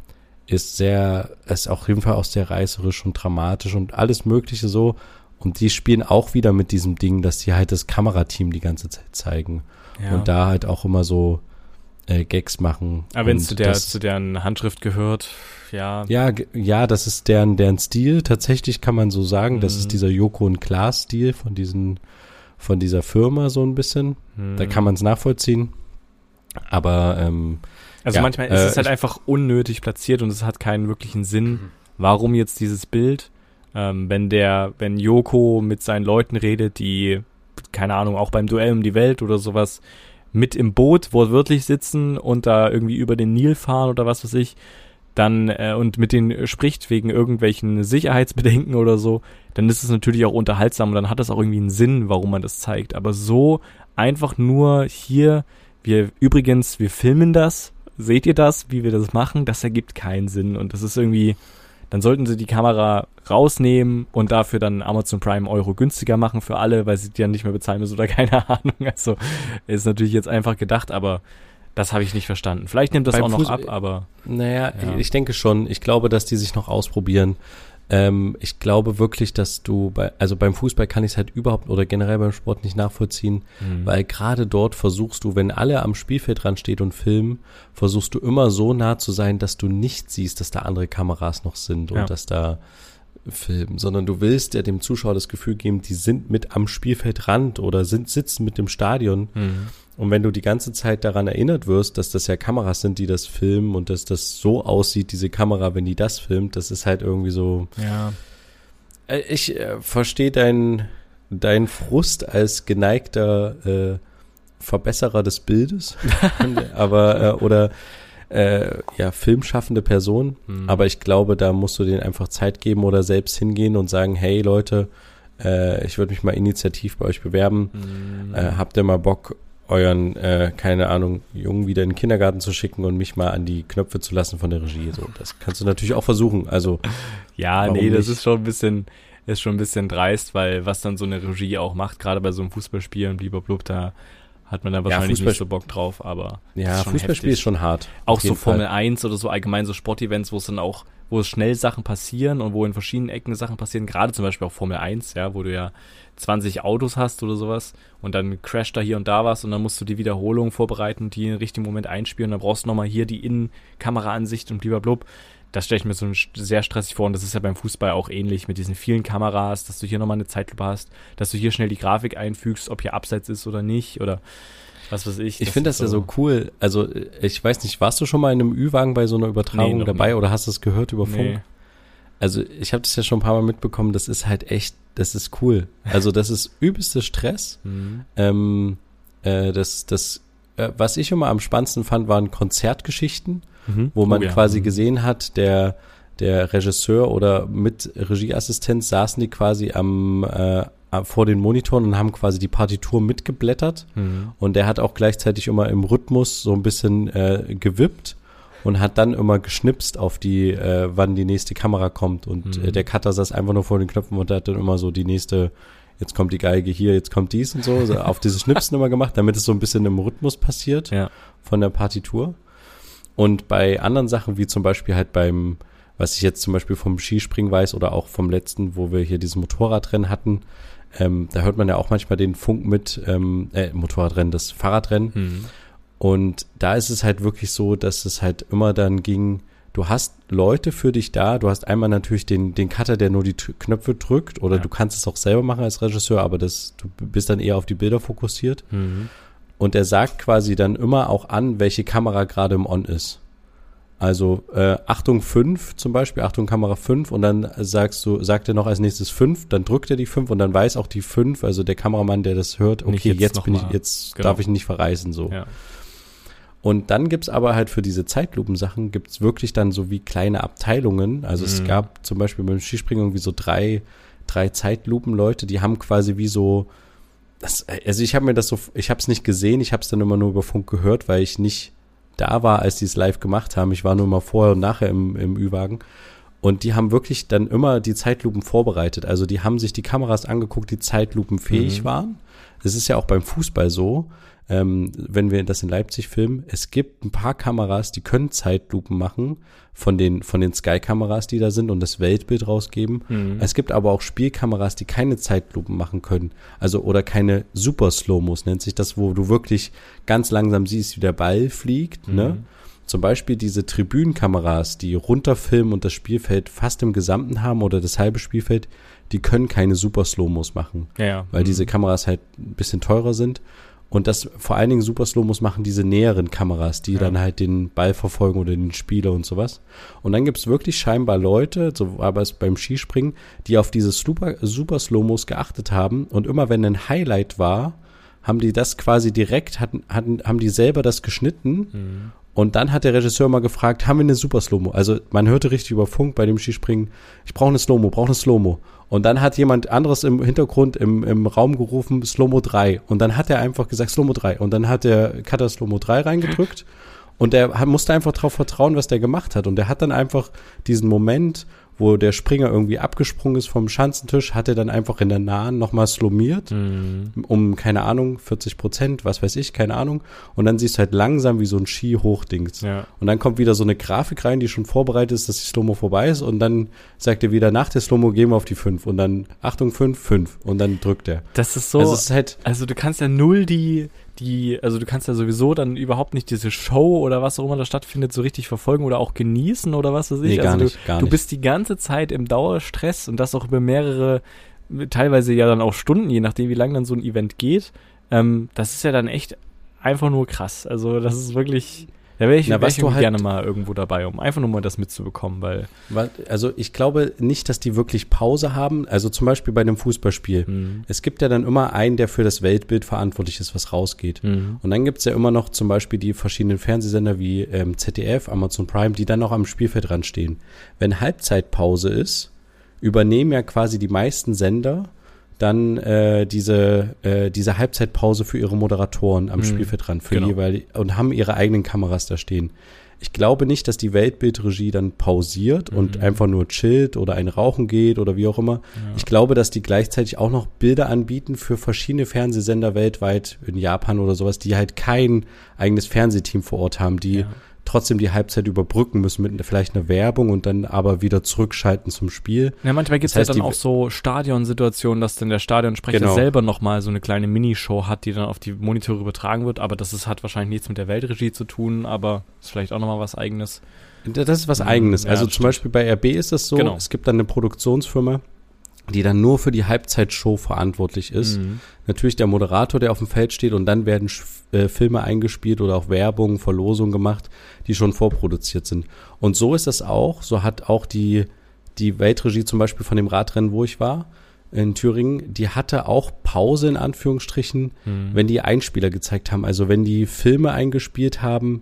ist sehr, ist auch auf jeden Fall auch sehr reißerisch und dramatisch und alles Mögliche so. Und die spielen auch wieder mit diesem Ding, dass die halt das Kamerateam die ganze Zeit zeigen. Ja. Und da halt auch immer so äh, Gags machen. Aber wenn es zu, der, zu deren Handschrift gehört, ja. ja, ja, das ist deren, deren Stil. Tatsächlich kann man so sagen, das Mhm. ist dieser Joko und Klaas Stil von diesen, von dieser Firma so ein bisschen. Da hm. kann man es nachvollziehen. Aber ähm, Also Ja, manchmal ist äh, es halt einfach unnötig platziert und es hat keinen wirklichen Sinn. Warum jetzt dieses Bild? Ähm, wenn der, wenn Joko mit seinen Leuten redet, die, keine Ahnung, auch beim Duell um die Welt oder sowas, mit im Boot wortwörtlich sitzen und da irgendwie über den Nil fahren oder was weiß ich, dann äh, und mit denen spricht wegen irgendwelchen Sicherheitsbedenken oder so, dann ist es natürlich auch unterhaltsam und dann hat das auch irgendwie einen Sinn, warum man das zeigt. Aber so einfach nur hier, wir übrigens, wir filmen das, seht ihr das, wie wir das machen, das ergibt keinen Sinn und das ist irgendwie, dann sollten sie die Kamera rausnehmen und dafür dann Amazon Prime Euro günstiger machen für alle, weil sie die dann nicht mehr bezahlen müssen oder keine Ahnung. Also ist natürlich jetzt einfach gedacht, aber das habe ich nicht verstanden. Vielleicht nimmt das Beim auch noch Fuß- ab, aber Naja, Ja. ich denke schon. Ich glaube, dass die sich noch ausprobieren. Ähm, ich glaube wirklich, dass du bei, also beim Fußball kann ich es halt überhaupt oder generell beim Sport nicht nachvollziehen, Mhm. weil gerade dort versuchst du, wenn alle am Spielfeld dran steht und filmen, versuchst du immer so nah zu sein, dass du nicht siehst, dass da andere Kameras noch sind und Ja. dass da filmen, sondern du willst ja dem Zuschauer das Gefühl geben, die sind mit am Spielfeldrand oder sind sitzen mit dem Stadion Mhm. Und wenn du die ganze Zeit daran erinnert wirst, dass das ja Kameras sind, die das filmen und dass das so aussieht, diese Kamera, wenn die das filmt, das ist halt irgendwie so. ja. Äh, Ich äh, verstehe deinen deinen Frust als geneigter äh, Verbesserer des Bildes, aber äh, oder äh, ja filmschaffende Person. Mhm. Aber ich glaube, da musst du denen einfach Zeit geben oder selbst hingehen und sagen, hey Leute, äh, ich würde mich mal initiativ bei euch bewerben. Mhm. Äh, habt ihr mal Bock, euren, äh, keine Ahnung, Jungen wieder in den Kindergarten zu schicken und mich mal an die Knöpfe zu lassen von der Regie? So, das kannst du natürlich auch versuchen. Also, Ja, nee, das nicht? ist schon ein bisschen, ist schon ein bisschen dreist, weil was dann so eine Regie auch macht, gerade bei so einem Fußballspiel und blub, da hat man da wahrscheinlich Fußball- nicht so Bock drauf, aber ja, Fußballspiel heftig. ist schon hart. auch so jeden Formel Fall. 1 oder so allgemein so Sportevents, wo es dann auch, wo es schnell Sachen passieren und wo in verschiedenen Ecken Sachen passieren, gerade zum Beispiel auch Formel 1, ja, wo du ja 20 Autos hast oder sowas und dann crasht da hier und da was und dann musst du die Wiederholung vorbereiten, die im richtigen Moment einspielen, dann brauchst du nochmal hier die Innenkameraansicht und blub. Das stelle ich mir so sehr stressig vor und das ist ja beim Fußball auch ähnlich mit diesen vielen Kameras, dass du hier nochmal eine Zeitlupe hast, dass du hier schnell die Grafik einfügst, ob hier Abseits ist oder nicht oder was weiß ich. Ich finde das ja so cool. Also, ich weiß nicht, warst du schon mal in einem Ü-Wagen bei so einer Übertragung Nee, dabei nie. oder hast du es gehört über Funk? Nee. Also, ich habe das ja schon ein paar Mal mitbekommen, das ist halt echt, das ist cool. Also, das ist übelste Stress. Mhm. Ähm, äh, das, das, äh, was ich immer am spannendsten fand, waren Konzertgeschichten. Mhm. wo man Oh ja. quasi Mhm. gesehen hat, der, der Regisseur oder mit Regieassistent saßen die quasi am, äh, am- vor den Monitoren und haben quasi die Partitur mitgeblättert. Mhm. Und der hat auch gleichzeitig immer im Rhythmus so ein bisschen äh, gewippt und hat dann immer geschnipst auf die, äh, wann die nächste Kamera kommt. Und Mhm. äh, der Cutter saß einfach nur vor den Knöpfen und hat dann immer so die nächste, jetzt kommt die Geige hier, jetzt kommt dies und so, so auf diese Schnipsen immer gemacht, damit es so ein bisschen im Rhythmus passiert Ja. von der Partitur. Und bei anderen Sachen, wie zum Beispiel halt beim, was ich jetzt zum Beispiel vom Skispringen weiß oder auch vom letzten, wo wir hier dieses Motorradrennen hatten, ähm, da hört man ja auch manchmal den Funk mit, ähm, äh, Motorradrennen, das Fahrradrennen. Mhm. Und da ist es halt wirklich so, dass es halt immer dann ging, du hast Leute für dich da, du hast einmal natürlich den, den Cutter, der nur die Knöpfe drückt, oder Ja. du kannst es auch selber machen als Regisseur, aber das, du bist dann eher auf die Bilder fokussiert. Mhm. Und er sagt quasi dann immer auch an, welche Kamera gerade im On ist. Also äh, Achtung 5 zum Beispiel, Achtung Kamera 5 und dann sagst du, sagt er noch als nächstes 5, dann drückt er die 5 und dann weiß auch die 5, also der Kameramann, der das hört, Nicht okay, jetzt jetzt, noch bin ich, jetzt Genau. darf ich nicht verreisen so. Ja. Und dann gibt's aber halt für diese Zeitlupensachen gibt's wirklich dann so wie kleine Abteilungen. Also es Mhm. gab zum Beispiel beim Skispringen irgendwie so drei, drei Zeitlupenleute, die haben quasi wie so, das, also ich habe mir das so, ich habe es nicht gesehen, ich habe es dann immer nur über Funk gehört, weil ich nicht da war, als die es live gemacht haben. Ich war nur mal vorher und nachher im, im Ü-Wagen. Und die haben wirklich dann immer die Zeitlupen vorbereitet. Also die haben sich die Kameras angeguckt, die zeitlupenfähig mhm. waren. Es ist ja auch beim Fußball so, ähm, wenn wir das in Leipzig filmen, es gibt ein paar Kameras, die können Zeitlupen machen von den, von den Sky-Kameras, die da sind und das Weltbild rausgeben. Mhm. Es gibt aber auch Spielkameras, die keine Zeitlupen machen können. Also, oder keine Super Slow-Mos nennt sich das, wo du wirklich ganz langsam siehst, wie der Ball fliegt, ne? mhm. ne? Zum Beispiel diese Tribünenkameras, die runterfilmen und das Spielfeld fast im Gesamten haben oder das halbe Spielfeld, die können keine Super Slow-Mos machen. Ja, Weil mhm. diese Kameras halt ein bisschen teurer sind. Und das vor allen Dingen Super Slow-Mos machen diese näheren Kameras, die ja. dann halt den Ball verfolgen oder den Spieler und sowas. Und dann gibt's wirklich scheinbar Leute, so war es beim Skispringen, die auf diese Super, Super Slow-Mos geachtet haben. Und immer wenn ein Highlight war, haben die das quasi direkt, hatten, hatten, haben die selber das geschnitten mhm. Und dann hat der Regisseur mal gefragt, haben wir eine Super Slow-Mo? Also man hörte richtig über Funk bei dem Skispringen, ich brauche eine Slow-Mo, brauche eine Slow-Mo. Und dann hat jemand anderes im Hintergrund im, im Raum gerufen, Slow-Mo 3. Und dann hat er einfach gesagt, Slow-Mo 3. Und dann hat der Cutter Slow-Mo 3 reingedrückt. Und der musste einfach darauf vertrauen, was der gemacht hat. Und der hat dann einfach diesen Moment, wo der Springer irgendwie abgesprungen ist vom Schanzentisch, hat er dann einfach in der Nahen nochmal slomiert, mhm. um, keine Ahnung, 40 Prozent, was weiß ich, keine Ahnung. Und dann siehst du halt langsam wie so ein Ski hochdings. Ja. Und dann kommt wieder so eine Grafik rein, die schon vorbereitet ist, dass die Slomo vorbei ist. Und dann sagt er wieder, nach der Slomo gehen wir auf die 5. Und dann, Achtung, 5, 5. Und dann drückt er. Das ist so, also, ist halt, also du kannst ja null die, die, also du kannst ja sowieso dann überhaupt nicht diese Show oder was auch immer da stattfindet, so richtig verfolgen oder auch genießen oder was weiß ich. Nee, gar also nicht, du, gar du bist die ganze Zeit im Dauerstress und das auch über mehrere, teilweise ja dann auch Stunden, je nachdem wie lang dann so ein Event geht. Ähm, das ist ja dann echt einfach nur krass. Also das ist wirklich da wäre ich, Na, wär ich halt gerne mal irgendwo dabei, um einfach nur mal das mitzubekommen, weil. Also ich glaube nicht, dass die wirklich Pause haben. Also zum Beispiel bei einem Fußballspiel. Mhm. Es gibt ja dann immer einen, der für das Weltbild verantwortlich ist, was rausgeht. Mhm. Und dann gibt's ja immer noch zum Beispiel die verschiedenen Fernsehsender wie ähm, ZDF, Amazon Prime, die dann noch am Spielfeld dran stehen. Wenn Halbzeitpause ist, übernehmen ja quasi die meisten Sender dann äh, diese, äh, diese Halbzeitpause für ihre Moderatoren am mhm. Spielfeld ran für genau. jeweils und haben ihre eigenen Kameras da stehen. Ich glaube nicht, dass die Weltbildregie dann pausiert mhm. und einfach nur chillt oder ein Rauchen geht oder wie auch immer. Ja. Ich glaube, dass die gleichzeitig auch noch Bilder anbieten für verschiedene Fernsehsender weltweit, in Japan oder sowas, die halt kein eigenes Fernsehteam vor Ort haben, die ja trotzdem die Halbzeit überbrücken müssen mit vielleicht einer Werbung und dann aber wieder zurückschalten zum Spiel. Ja, manchmal gibt es ja dann auch so Stadionsituationen, dass dann der Stadionsprecher genau. selber nochmal so eine kleine Minishow hat, die dann auf die Monitore übertragen wird, aber das ist, hat wahrscheinlich nichts mit der Weltregie zu tun, aber ist vielleicht auch nochmal was eigenes. Das ist was eigenes. Ja, also zum stimmt. Beispiel bei RB ist das so, genau. es gibt dann eine Produktionsfirma, die dann nur für die Halbzeitshow verantwortlich ist. Mhm. Natürlich der Moderator, der auf dem Feld steht und dann werden äh, Filme eingespielt oder auch Werbung, Verlosung gemacht, die schon vorproduziert sind. Und so ist das auch. So hat auch die, die Weltregie zum Beispiel von dem Radrennen, wo ich war, in Thüringen, die hatte auch Pause in Anführungsstrichen, mhm. wenn die Einspieler gezeigt haben. Also wenn die Filme eingespielt haben.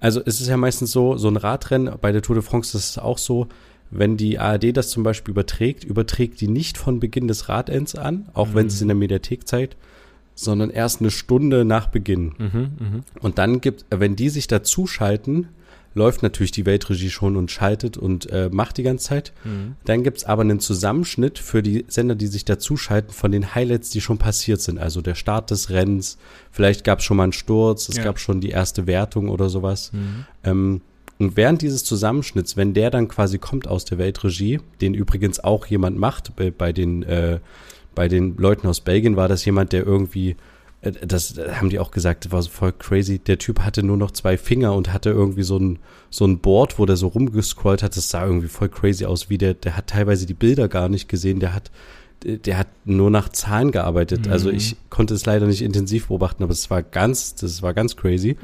Also es ist ja meistens so, so ein Radrennen, bei der Tour de France ist es auch so, wenn die ARD das zum Beispiel überträgt, überträgt die nicht von Beginn des Radends an, auch mhm. wenn es in der Mediathek zeigt, sondern erst eine Stunde nach Beginn. Mhm, mh. Und dann gibt, wenn die sich dazuschalten, läuft natürlich die Weltregie schon und schaltet und äh, macht die ganze Zeit. Mhm. Dann gibt's aber einen Zusammenschnitt für die Sender, die sich dazuschalten, von den Highlights, die schon passiert sind. Also der Start des Rennens, vielleicht gab's schon mal einen Sturz, es ja. gab schon die erste Wertung oder sowas. Mhm. Ähm, und während dieses Zusammenschnitts, wenn der dann quasi kommt aus der Weltregie, den übrigens auch jemand macht, bei, bei den, äh, bei den Leuten aus Belgien war das jemand, der irgendwie, äh, das haben die auch gesagt, das war so voll crazy. Der Typ hatte nur noch zwei Finger und hatte irgendwie so ein, so ein Board, wo der so rumgescrollt hat. Das sah irgendwie voll crazy aus, wie der, der hat teilweise die Bilder gar nicht gesehen. Der hat, der hat nur nach Zahlen gearbeitet. Also mhm. Also ich konnte es leider nicht intensiv beobachten, aber es war ganz, das war ganz crazy.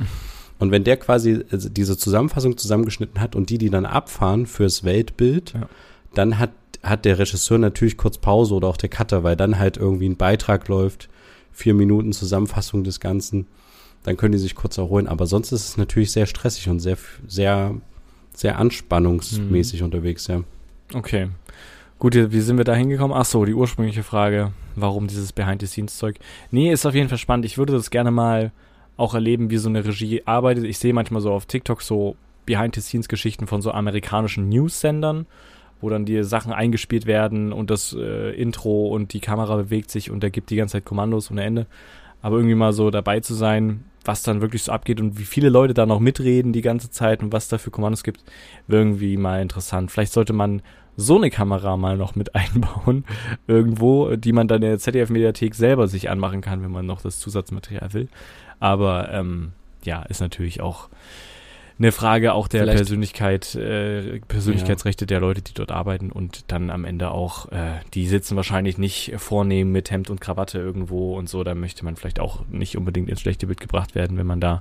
Und wenn der quasi also diese Zusammenfassung zusammengeschnitten hat und die, die dann abfahren fürs Weltbild, ja. dann hat, hat der Regisseur natürlich kurz Pause oder auch der Cutter, weil dann halt irgendwie ein Beitrag läuft, vier Minuten Zusammenfassung des Ganzen, dann können die sich kurz erholen. Aber sonst ist es natürlich sehr stressig und sehr, sehr, sehr anspannungsmäßig mhm. unterwegs, ja. Okay. Gut, wie sind wir da hingekommen? Ach so, die ursprüngliche Frage, warum dieses Behind-the-Scenes-Zeug. Nee, ist auf jeden Fall spannend. Ich würde das gerne mal auch erleben, wie so eine Regie arbeitet. Ich sehe manchmal so auf TikTok so Behind-the-Scenes-Geschichten von so amerikanischen News-Sendern, wo dann die Sachen eingespielt werden und das äh, Intro und die Kamera bewegt sich und der gibt die ganze Zeit Kommandos ohne Ende. Aber irgendwie mal so dabei zu sein, was dann wirklich so abgeht und wie viele Leute da noch mitreden die ganze Zeit und was da für Kommandos gibt, irgendwie mal interessant. Vielleicht sollte man so eine Kamera mal noch mit einbauen irgendwo, die man dann in der ZDF-Mediathek selber sich anmachen kann, wenn man noch das Zusatzmaterial will. Aber ähm, ja, ist natürlich auch eine Frage auch der Vielleicht- Persönlichkeit, äh, Persönlichkeitsrechte der Leute, die dort arbeiten und dann am Ende auch, äh, die sitzen wahrscheinlich nicht vornehm mit Hemd und Krawatte irgendwo und so, da möchte man vielleicht auch nicht unbedingt ins schlechte Bild gebracht werden, wenn man da,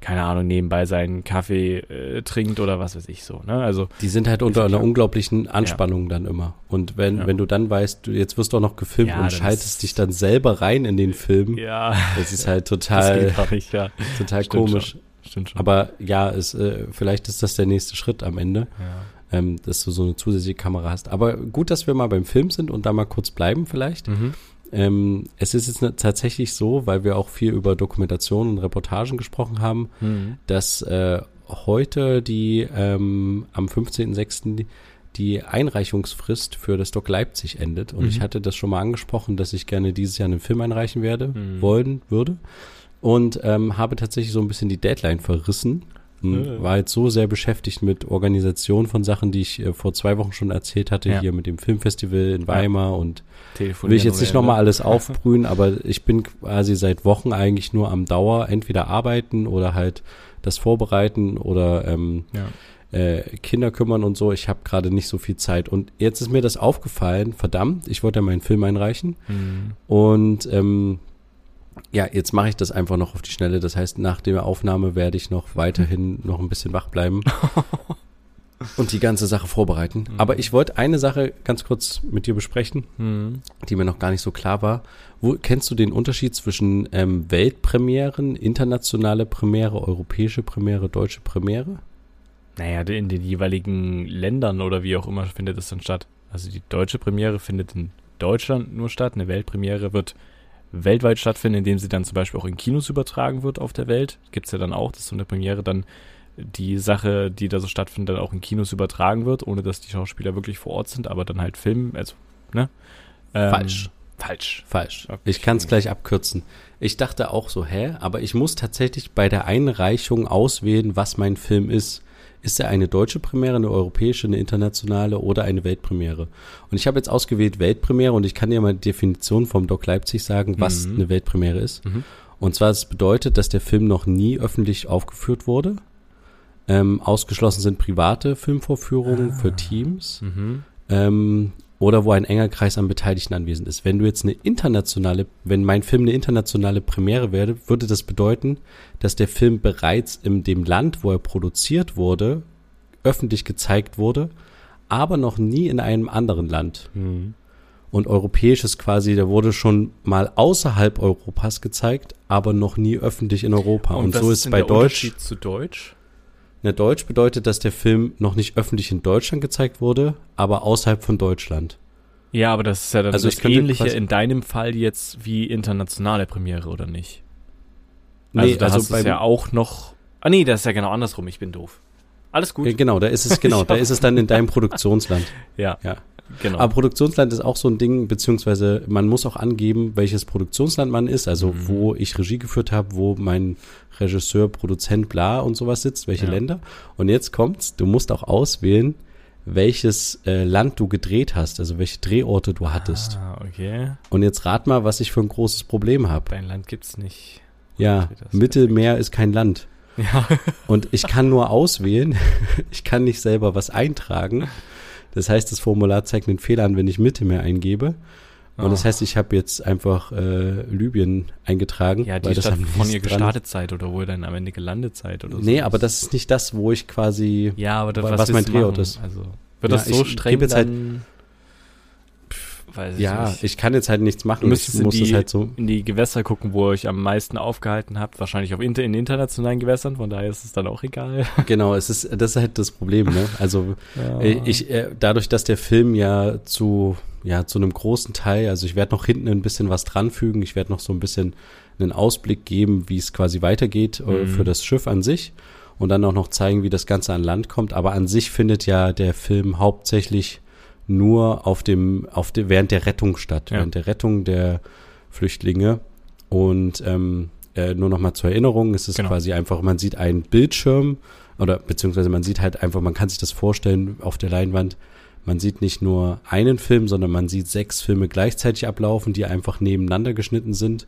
keine Ahnung, nebenbei seinen Kaffee äh, trinkt oder was weiß ich so, ne? Also, Die sind halt unter ja einer klar. unglaublichen Anspannung dann immer. Und wenn, Ja. wenn du dann weißt, du, jetzt wirst du auch noch gefilmt Ja, und schaltest dich dann selber rein in den Film, ja, das ist halt total, nicht, ja. total Stimmt komisch. Stimmt schon. Aber ja, es, äh, vielleicht ist das der nächste Schritt am Ende, ja. ähm, dass du so eine zusätzliche Kamera hast. Aber gut, dass wir mal beim Film sind und da mal kurz bleiben vielleicht. Mhm. Ähm, es ist jetzt ne- tatsächlich so, weil wir auch viel über Dokumentation und Reportagen gesprochen haben, Mhm. dass äh, heute die ähm, am 15.06. die- Einreichungsfrist für das Doc Leipzig endet. Und Mhm. ich hatte das schon mal angesprochen, dass ich gerne dieses Jahr einen Film einreichen werde, Mhm. wollen würde. Und ähm, habe tatsächlich so ein bisschen die Deadline verrissen. Und Äh. War jetzt so sehr beschäftigt mit Organisation von Sachen, die ich äh, vor zwei Wochen schon erzählt hatte, Ja. hier mit dem Filmfestival in Weimar und Telefonieren will ich jetzt nicht nochmal alles aufbrühen, aber ich bin quasi seit Wochen eigentlich nur am Dauer entweder arbeiten oder halt das vorbereiten oder ähm, Ja. äh, Kinder kümmern und so. Ich habe gerade nicht so viel Zeit. Und jetzt ist mir das aufgefallen, verdammt, ich wollte ja meinen Film einreichen. Mhm. Und ähm, ja, jetzt mache ich das einfach noch auf die Schnelle. Das heißt, nach der Aufnahme werde ich noch weiterhin noch ein bisschen wach bleiben und die ganze Sache vorbereiten. Mhm. Aber ich wollte eine Sache ganz kurz mit dir besprechen Mhm. die mir noch gar nicht so klar war. Wo kennst du den Unterschied zwischen ähm, Weltpremieren, internationale Premiere, europäische Premiere, deutsche Premiere? Naja, in den jeweiligen Ländern oder wie auch immer findet es dann statt. Also die deutsche Premiere findet in Deutschland nur statt. Eine Weltpremiere wird weltweit stattfinden, indem sie dann zum Beispiel auch in Kinos übertragen wird auf der Welt. Gibt's ja dann auch, dass so eine Premiere dann die Sache, die da so stattfindet, dann auch in Kinos übertragen wird, ohne dass die Schauspieler wirklich vor Ort sind, aber dann halt filmen, also, ne? Ähm, Falsch. Falsch. Falsch. Okay. Ich kann es gleich abkürzen. Ich dachte auch so, hä? Aber ich muss tatsächlich bei der Einreichung auswählen, was mein Film ist. Ist er eine deutsche Premiere, eine europäische, eine internationale oder eine Weltpremiere? Und ich habe jetzt ausgewählt Weltpremiere und ich kann dir mal die Definition vom Doc Leipzig sagen, was Mhm. eine Weltpremiere ist. Mhm. Und zwar, es bedeutet, dass der Film noch nie öffentlich aufgeführt wurde. Ähm, ausgeschlossen sind private Filmvorführungen Ah. für Teams Mhm. ähm, oder wo ein enger Kreis an Beteiligten anwesend ist. Wenn du jetzt eine internationale, wenn mein Film eine internationale Premiere wäre, würde das bedeuten, dass der Film bereits in dem Land, wo er produziert wurde, öffentlich gezeigt wurde, aber noch nie in einem anderen Land. Mhm. Und europäisch ist quasi, der wurde schon mal außerhalb Europas gezeigt, aber noch nie öffentlich in Europa. Und, was so ist denn bei Deutsch. Unterschied zu Deutsch? Na, Deutsch bedeutet, dass der Film noch nicht öffentlich in Deutschland gezeigt wurde, aber außerhalb von Deutschland. Ja, aber das ist ja dann Also das Ähnliche in deinem Fall jetzt wie internationale Premiere, oder nicht? Nee, also da also hast es ja auch noch. Ah nee, das ist ja genau andersrum. Ich bin doof. Alles gut. Ja, genau, da ist es genau, da ist es dann in deinem Produktionsland. Ja, Ja. Genau. Aber Produktionsland ist auch so ein Ding, beziehungsweise man muss auch angeben, welches Produktionsland man ist, also Mhm. wo ich Regie geführt habe, wo mein Regisseur, Produzent, bla und sowas sitzt, welche Ja. Länder. Und jetzt kommt's, du musst auch auswählen, welches äh, Land du gedreht hast, also welche Drehorte du hattest. Ah, okay. Und jetzt rat mal, was ich für ein großes Problem habe. Dein Land gibt's nicht. Ja, Mittelmeer ist kein Land. Ja. Und ich kann nur auswählen, ich kann nicht selber was eintragen. Das heißt, das Formular zeigt einen Fehler an, wenn ich Mittelmeer eingebe. Und das Ah. heißt, ich habe jetzt einfach äh, Libyen eingetragen. Ja, weil die das Stadt am von ihr gestartet seid oder wo ihr dann am Ende gelandet seid oder so. Nee, aber das ist nicht das, wo ich quasi. Ja, aber das, wa- was, was mein Drehort ist. Also, wird Ja, das so ich streng gebe jetzt halt- weiß ich Ja, nicht. ich kann jetzt halt nichts machen. Du müsstest ich in muss die, halt so. in die Gewässer gucken, wo ihr euch am meisten aufgehalten habt. Wahrscheinlich auf Inter in internationalen Gewässern, von daher ist es dann auch egal. Genau, es ist, das ist halt das Problem, ne? Also Ja. äh, ich, äh, dadurch, dass der Film ja zu, ja, zu einem großen Teil, also ich werde noch hinten ein bisschen was dranfügen, ich werde noch so ein bisschen einen Ausblick geben, wie es quasi weitergeht äh, Mhm. für das Schiff an sich und dann auch noch zeigen, wie das Ganze an Land kommt. Aber an sich findet ja der Film hauptsächlich nur auf dem, auf der, während der Rettung statt, Ja. während der Rettung der Flüchtlinge. Und ähm, äh, nur noch mal zur Erinnerung, es ist Genau. quasi einfach, man sieht einen Bildschirm oder beziehungsweise man sieht halt einfach, man kann sich das vorstellen auf der Leinwand, man sieht nicht nur einen Film, sondern man sieht sechs Filme gleichzeitig ablaufen, die einfach nebeneinander geschnitten sind.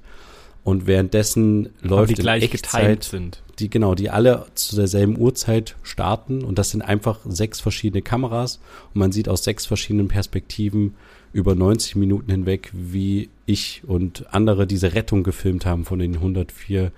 Und währenddessen Aber läuft die gleich Echtzeit sind. die genau, die alle zu derselben Uhrzeit starten und das sind einfach sechs verschiedene Kameras und man sieht aus sechs verschiedenen Perspektiven über 90 Minuten hinweg, wie ich und andere diese Rettung gefilmt haben von den 104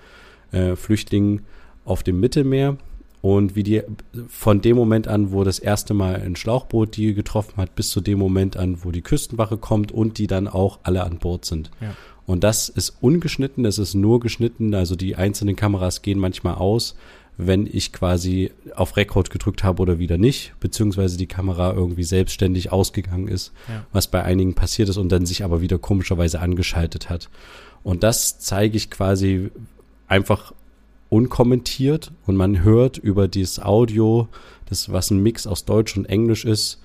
äh, Flüchtlingen auf dem Mittelmeer und wie die von dem Moment an, wo das erste Mal ein Schlauchboot die getroffen hat, bis zu dem Moment an, wo die Küstenwache kommt und die dann auch alle an Bord sind. Ja. Und das ist ungeschnitten, das ist nur geschnitten, also die einzelnen Kameras gehen manchmal aus, wenn ich quasi auf Rekord gedrückt habe oder wieder nicht, beziehungsweise die Kamera irgendwie selbstständig ausgegangen ist, Ja. was bei einigen passiert ist und dann sich aber wieder komischerweise angeschaltet hat. Und das zeige ich quasi einfach unkommentiert und man hört über dieses Audio, das was ein Mix aus Deutsch und Englisch ist,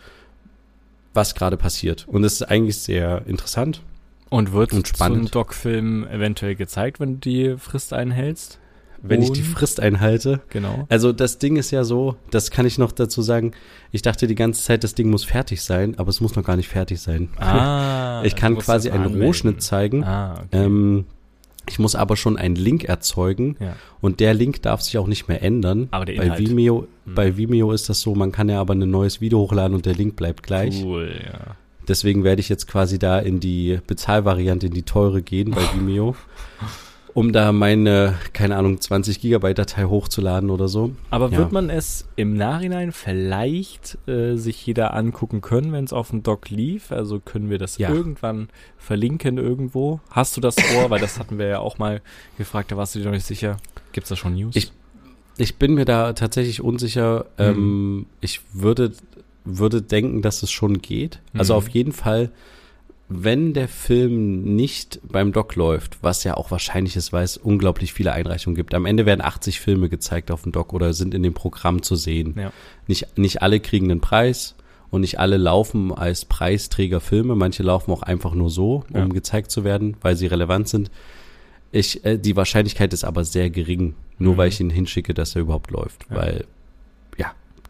was gerade passiert. Und es ist eigentlich sehr interessant. Und wird Und spannend. ein Doc-Film eventuell gezeigt, wenn du die Frist einhältst? Wenn ich die Und- Frist einhalte, Genau. Also das Ding ist ja so, das kann ich noch dazu sagen, ich dachte die ganze Zeit, das Ding muss fertig sein, aber es muss noch gar nicht fertig sein. Ah, ich kann quasi einen anmelden. Rohschnitt zeigen. Ah, okay. Ähm, ich muss aber schon einen Link erzeugen ja. und der Link darf sich auch nicht mehr ändern. Aber der bei Inhalt. Vimeo, Hm. bei Vimeo ist das so, man kann ja aber ein neues Video hochladen und der Link bleibt gleich. Cool, ja. Deswegen werde ich jetzt quasi da in die Bezahlvariante, in die teure gehen bei Vimeo, um da meine, keine Ahnung, 20 Gigabyte Datei hochzuladen oder so. Aber Ja. wird man es im Nachhinein vielleicht äh, sich jeder angucken können, wenn es auf dem Doc lief? Also können wir das Ja. irgendwann verlinken irgendwo? Hast du das vor? Weil das hatten wir ja auch mal gefragt, da warst du dir noch nicht sicher. Gibt's da schon News? Ich- Ich bin mir da tatsächlich unsicher. Mhm. Ähm, ich würde, würde denken, dass es schon geht. Also Mhm. auf jeden Fall, wenn der Film nicht beim Doc läuft, was ja auch wahrscheinlich ist, weil es unglaublich viele Einreichungen gibt. Am Ende werden 80 Filme gezeigt auf dem Doc oder sind in dem Programm zu sehen. Ja. Nicht, nicht alle kriegen einen Preis und nicht alle laufen als Preisträger Filme. Manche laufen auch einfach nur so, um Ja. gezeigt zu werden, weil sie relevant sind. Ich, äh, die Wahrscheinlichkeit ist aber sehr gering, nur Mhm. weil ich ihn hinschicke, dass er überhaupt läuft. Ja. Weil,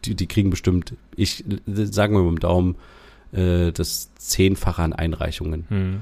die, die kriegen bestimmt, ich sagen wir mit dem Daumen, äh, das Zehnfache an Einreichungen. Hm.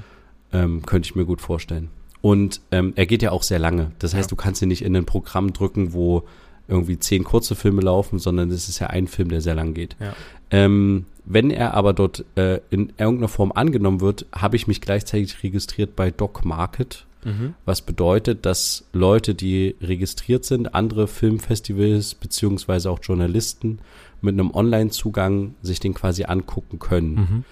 Ähm, könnte ich mir gut vorstellen. Und ähm, er geht ja auch sehr lange. Das heißt, Ja. du kannst ihn nicht in ein Programm drücken, wo irgendwie zehn kurze Filme laufen, sondern es ist ja ein Film, der sehr lang geht. Ja. Ähm, wenn er aber dort äh, in irgendeiner Form angenommen wird, habe ich mich gleichzeitig registriert bei Doc Market, Mhm. was bedeutet, dass Leute, die registriert sind, andere Filmfestivals beziehungsweise auch Journalisten mit einem Online-Zugang sich den quasi angucken können. Mhm.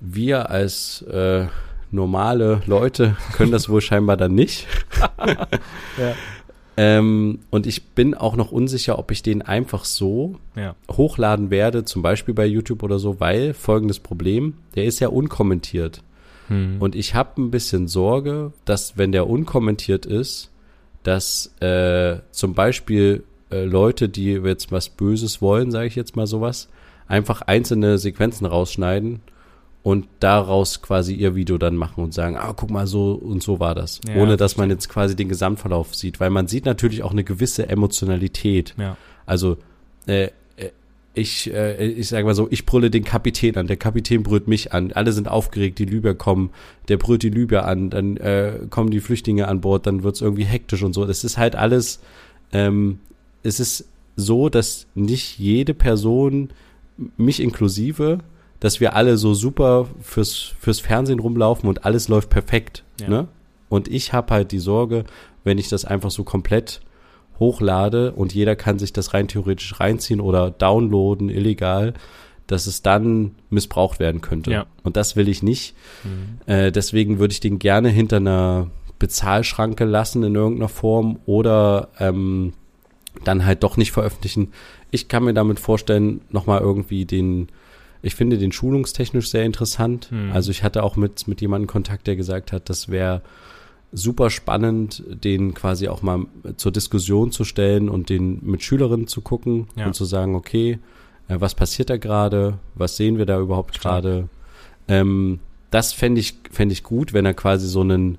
Wir als äh, normale Leute können das wohl scheinbar dann nicht. Ja. Ähm, und ich bin auch noch unsicher, ob ich den einfach so Ja. hochladen werde, zum Beispiel bei YouTube oder so, weil folgendes Problem, der ist ja unkommentiert. Hm. Und ich habe ein bisschen Sorge, dass wenn der unkommentiert ist, dass äh, zum Beispiel äh, Leute, die jetzt was Böses wollen, sage ich jetzt mal sowas, einfach einzelne Sequenzen rausschneiden und daraus quasi ihr Video dann machen und sagen, ah, guck mal, so und so war das. Ja, Ohne dass man jetzt quasi den Gesamtverlauf sieht. Weil man sieht natürlich auch eine gewisse Emotionalität. ja. Also, äh, äh, ich, äh, ich sage mal so, ich brülle den Kapitän an, der Kapitän brüllt mich an, alle sind aufgeregt, die Libyer kommen, der brüllt die Libyer an, dann äh, kommen die Flüchtlinge an Bord, dann wird's irgendwie hektisch und so. Das ist halt alles, ähm, es ist so, dass nicht jede Person, mich inklusive, dass wir alle so super fürs, fürs Fernsehen rumlaufen und alles läuft perfekt. Ja. Ne? Und ich habe halt die Sorge, wenn ich das einfach so komplett hochlade und jeder kann sich das rein theoretisch reinziehen oder downloaden, illegal, dass es dann missbraucht werden könnte. Ja. Und das will ich nicht. Mhm. Äh, deswegen würde ich den gerne hinter einer Bezahlschranke lassen in irgendeiner Form oder ähm, dann halt doch nicht veröffentlichen. Ich kann mir damit vorstellen, nochmal irgendwie den, ich finde den schulungstechnisch sehr interessant. Hm. Also ich hatte auch mit, mit jemandem Kontakt, der gesagt hat, das wäre super spannend, den quasi auch mal zur Diskussion zu stellen und den mit Schülerinnen zu gucken Ja. und zu sagen, okay, äh, was passiert da gerade? Was sehen wir da überhaupt gerade? Ähm, das fände ich, fänd ich gut, wenn er quasi so einen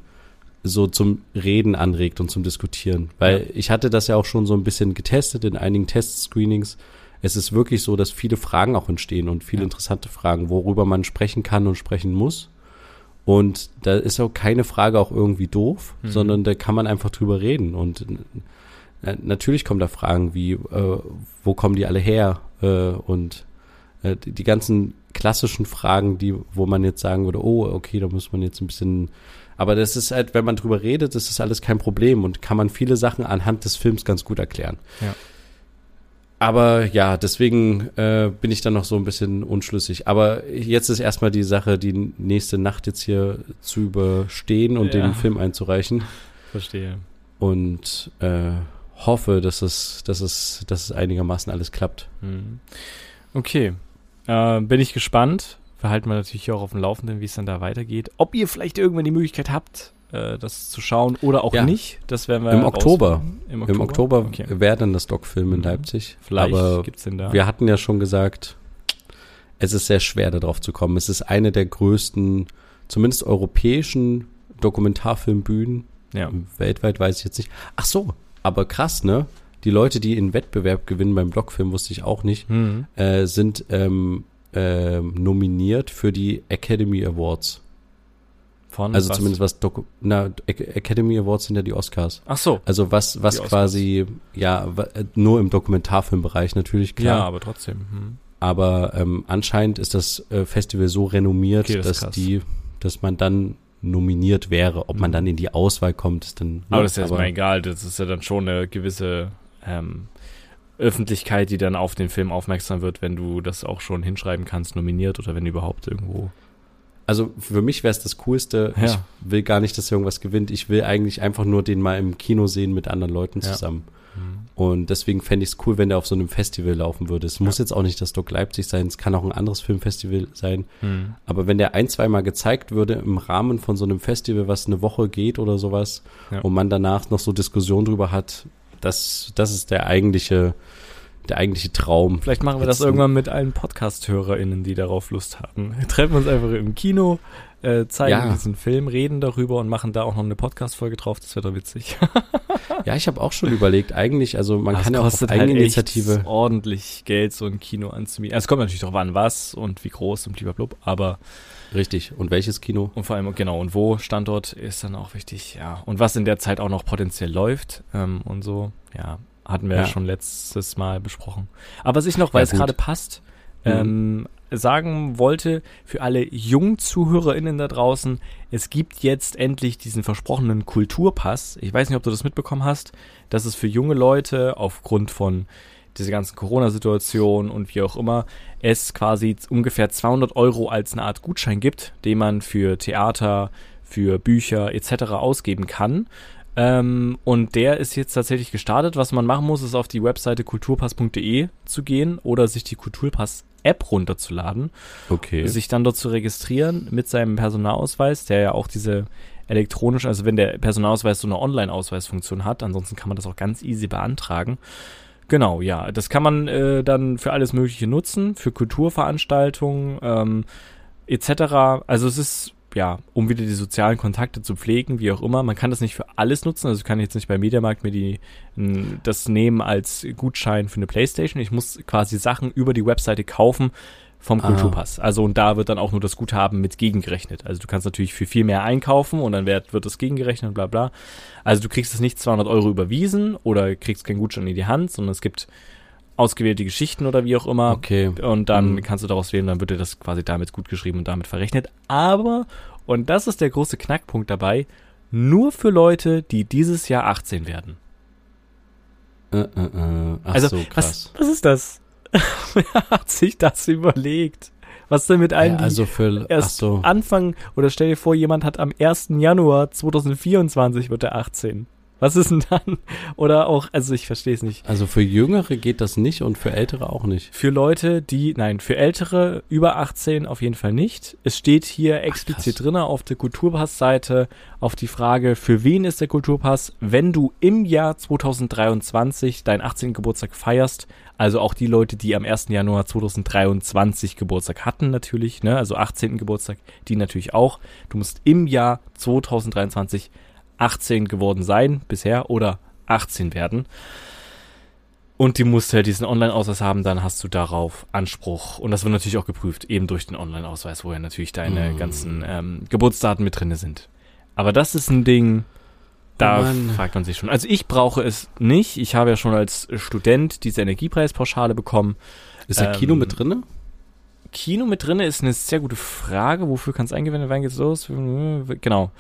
so zum Reden anregt und zum Diskutieren. Weil ich hatte das ja auch schon so ein bisschen getestet in einigen Test-Screenings. Es ist wirklich so, dass viele Fragen auch entstehen und viele Ja. interessante Fragen, worüber man sprechen kann und sprechen muss. Und da ist auch keine Frage auch irgendwie doof, Mhm. sondern da kann man einfach drüber reden. Und äh, natürlich kommen da Fragen wie, äh, wo kommen die alle her? Äh, und äh, die, die ganzen klassischen Fragen, die, wo man jetzt sagen würde, oh, okay, da muss man jetzt ein bisschen, aber das ist halt, wenn man drüber redet, das ist alles kein Problem und kann man viele Sachen anhand des Films ganz gut erklären. Ja. Aber ja, deswegen äh, bin ich dann noch so ein bisschen unschlüssig. Aber jetzt ist erstmal die Sache, die nächste Nacht jetzt hier zu überstehen und Ja. den Film einzureichen. Verstehe. Und äh, hoffe, dass es, dass es, dass es einigermaßen alles klappt. Mhm. Okay. Äh, bin ich gespannt. Wir halten wir natürlich auch auf dem Laufenden, wie es dann da weitergeht. Ob ihr vielleicht irgendwann die Möglichkeit habt, äh, das zu schauen oder auch Ja. nicht. Das werden wir Im Oktober. Im Oktober. Im Oktober Okay. wäre dann das Doc-Film in Mhm. Leipzig. Vielleicht Aber gibt's den da. wir hatten ja schon gesagt, es ist sehr schwer, darauf zu kommen. Es ist eine der größten, zumindest europäischen Dokumentarfilmbühnen. ja. Weltweit weiß ich jetzt nicht. Ach so, aber krass, ne? Die Leute, die in Wettbewerb gewinnen beim Doc-Film, wusste ich auch nicht, Mhm. äh, sind ähm, ähm, nominiert für die Academy Awards. Von Also was? zumindest was Doku na, Ac- Academy Awards sind ja die Oscars. Ach so. Also was, was quasi, ja, nur im Dokumentarfilmbereich natürlich, klar. Ja, aber trotzdem. Hm. Aber ähm, anscheinend ist das äh, Festival so renommiert, Okay, das dass die, dass man dann nominiert wäre. Ob man Mhm. dann in die Auswahl kommt, ist dann. Aber das ist ja erstmal egal. Das ist ja dann schon eine gewisse ähm, Öffentlichkeit, die dann auf den Film aufmerksam wird, wenn du das auch schon hinschreiben kannst, nominiert oder wenn überhaupt irgendwo. Also für mich wäre es das Coolste. Ja. Ich will gar nicht, dass er irgendwas gewinnt. Ich will eigentlich einfach nur den mal im Kino sehen mit anderen Leuten Ja. zusammen. Hm. Und deswegen fände ich es cool, wenn der auf so einem Festival laufen würde. Es muss jetzt auch nicht das Doc Leipzig sein, es kann auch ein anderes Filmfestival sein. Hm. Aber wenn der ein, zweimal gezeigt würde im Rahmen von so einem Festival, was eine Woche geht oder sowas, Ja. und man danach noch so Diskussion drüber hat, das, das ist der eigentliche, der eigentliche Traum. Vielleicht machen wir das irgendwann mit allen Podcast-HörerInnen, die darauf Lust haben. Wir treffen uns einfach im Kino, äh, zeigen Ja. diesen Film, reden darüber und machen da auch noch eine Podcast-Folge drauf. Das wäre doch witzig. Ja, ich habe auch schon überlegt, eigentlich, also man Das kann ja auch auf halt Eigeninitiative. echt ordentlich Geld, so ein Kino anzumieten. Also es kommt natürlich darauf an, was und wie groß und blablabla, aber Richtig. Und welches Kino? Und vor allem, genau, und wo Standort ist dann auch wichtig, ja. Und was in der Zeit auch noch potenziell läuft ähm, und so, ja, hatten wir ja. Schon letztes Mal besprochen. Aber was ich noch, weil Ja, es gerade passt, Mhm. ähm, sagen wollte, für alle jungen ZuhörerInnen da draußen, es gibt jetzt endlich diesen versprochenen Kulturpass. Ich weiß nicht, ob du das mitbekommen hast, dass es für junge Leute aufgrund von dieser ganzen Corona-Situation und wie auch immer, es quasi ungefähr 200 Euro als eine Art Gutschein gibt, den man für Theater, für Bücher etc. ausgeben kann. Ähm, und der ist jetzt tatsächlich gestartet. Was man machen muss, ist auf die Webseite kulturpass.de zu gehen oder sich die Kulturpass-App runterzuladen Okay. sich dann dort zu registrieren mit seinem Personalausweis, der ja auch diese elektronisch, also wenn der Personalausweis so eine Online-Ausweisfunktion hat, ansonsten kann man das auch ganz easy beantragen. Genau, ja, das kann man äh, dann für alles Mögliche nutzen, für Kulturveranstaltungen ähm, etc. Also es ist ja, um wieder die sozialen Kontakte zu pflegen, wie auch immer. Man kann das nicht für alles nutzen. Also ich kann jetzt nicht bei Mediamarkt mir die, das nehmen als Gutschein für eine Playstation. Ich muss quasi Sachen über die Webseite kaufen vom Ah. Kulturpass. Also und da wird dann auch nur das Guthaben mit gegengerechnet. Also du kannst natürlich für viel mehr einkaufen und dann wird, wird das gegengerechnet und bla bla. Also du kriegst es nicht 200 Euro überwiesen oder kriegst keinen Gutschein in die Hand, sondern es gibt ausgewählte Geschichten oder wie auch immer. Okay. Und dann Mhm. kannst du daraus wählen, dann wird dir das quasi damit gut geschrieben und damit verrechnet. Aber, und das ist der große Knackpunkt dabei, nur für Leute, die dieses Jahr 18 werden. Äh, äh, äh. Ach also, so, krass. Was, was ist das? Wer hat sich das überlegt? Was denn mit allen, Ja, also für, erst so. Anfang, oder stell dir vor, jemand hat am 1. Januar 2024 wird er 18. Was ist denn dann? Oder auch, also ich verstehe es nicht. Also für Jüngere geht das nicht und für Ältere auch nicht. Für Leute, die, nein, für Ältere über 18 auf jeden Fall nicht. Es steht hier explizit krass. drinne auf der Kulturpass-Seite auf die Frage, für wen ist der Kulturpass, wenn du im Jahr 2023 deinen 18. Geburtstag feierst, also auch die Leute, die am 1. Januar 2023 Geburtstag hatten natürlich, ne, also 18. Geburtstag, die natürlich auch. Du musst im Jahr 2023 18 geworden sein bisher oder 18 werden. Und die musst halt diesen Online-Ausweis haben, dann hast du darauf Anspruch. Und das wird natürlich auch geprüft, eben durch den Online-Ausweis, wo ja natürlich deine Mm. ganzen ähm, Geburtsdaten mit drinne sind. Aber das ist ein Ding, da Oh fragt man sich schon. Also ich brauche es nicht. Ich habe ja schon als Student diese Energiepreispauschale bekommen. Ist da Ähm, Kino mit drinne? Kino mit drinne ist eine sehr gute Frage. Wofür kann es eingewendet werden? Geht's los? Genau.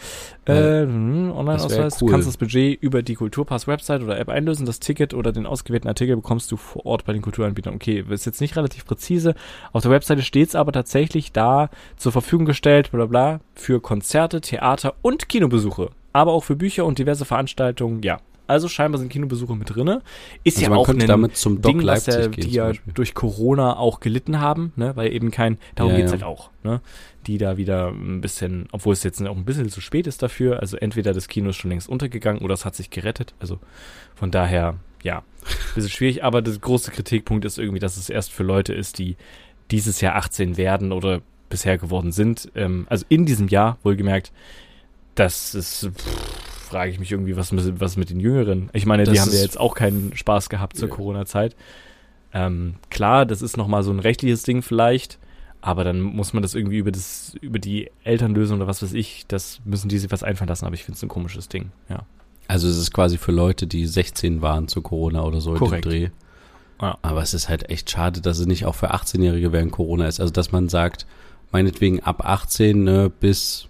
Ja. Äh, Online-Ausweis. Du cool. kannst das Budget über die Kulturpass-Website oder App einlösen. Das Ticket oder den ausgewählten Artikel bekommst du vor Ort bei den Kulturanbietern. Okay, ist jetzt nicht relativ präzise. Auf der Webseite steht es aber tatsächlich da zur Verfügung gestellt, bla bla, für Konzerte, Theater und Kinobesuche. Aber auch für Bücher und diverse Veranstaltungen, ja. Also scheinbar sind Kinobesuche mit drinne. Ist Also ja auch ein damit zum Doc Ding, was ja, Leipzig gehen die ja durch Corona auch gelitten haben, ne, weil eben kein, darum Ja, geht's ja. halt auch, ne, die da wieder ein bisschen, obwohl es jetzt auch ein bisschen zu spät ist dafür, also entweder das Kino ist schon längst untergegangen oder es hat sich gerettet, also von daher, ja, ein bisschen schwierig, aber der große Kritikpunkt ist irgendwie, dass es erst für Leute ist, die dieses Jahr 18 werden oder bisher geworden sind, ähm, also in diesem Jahr, wohlgemerkt, das ist, pff, frage ich mich irgendwie, was, mit- was mit den Jüngeren. Ich meine, die Das haben ja jetzt auch keinen Spaß gehabt zur Ja. Corona-Zeit. Ähm, klar, das ist nochmal so ein rechtliches Ding vielleicht, aber dann muss man das irgendwie über das, über die Eltern lösen oder was weiß ich. Das müssen die sich was einfallen lassen, aber ich finde es ein komisches Ding, ja. Also es ist quasi für Leute, die 16 waren zu Corona oder so Korrekt. in dem Dreh. Ja. Aber es ist halt echt schade, dass es nicht auch für 18-Jährige während Corona ist. Also dass man sagt, meinetwegen ab 18 ne, bis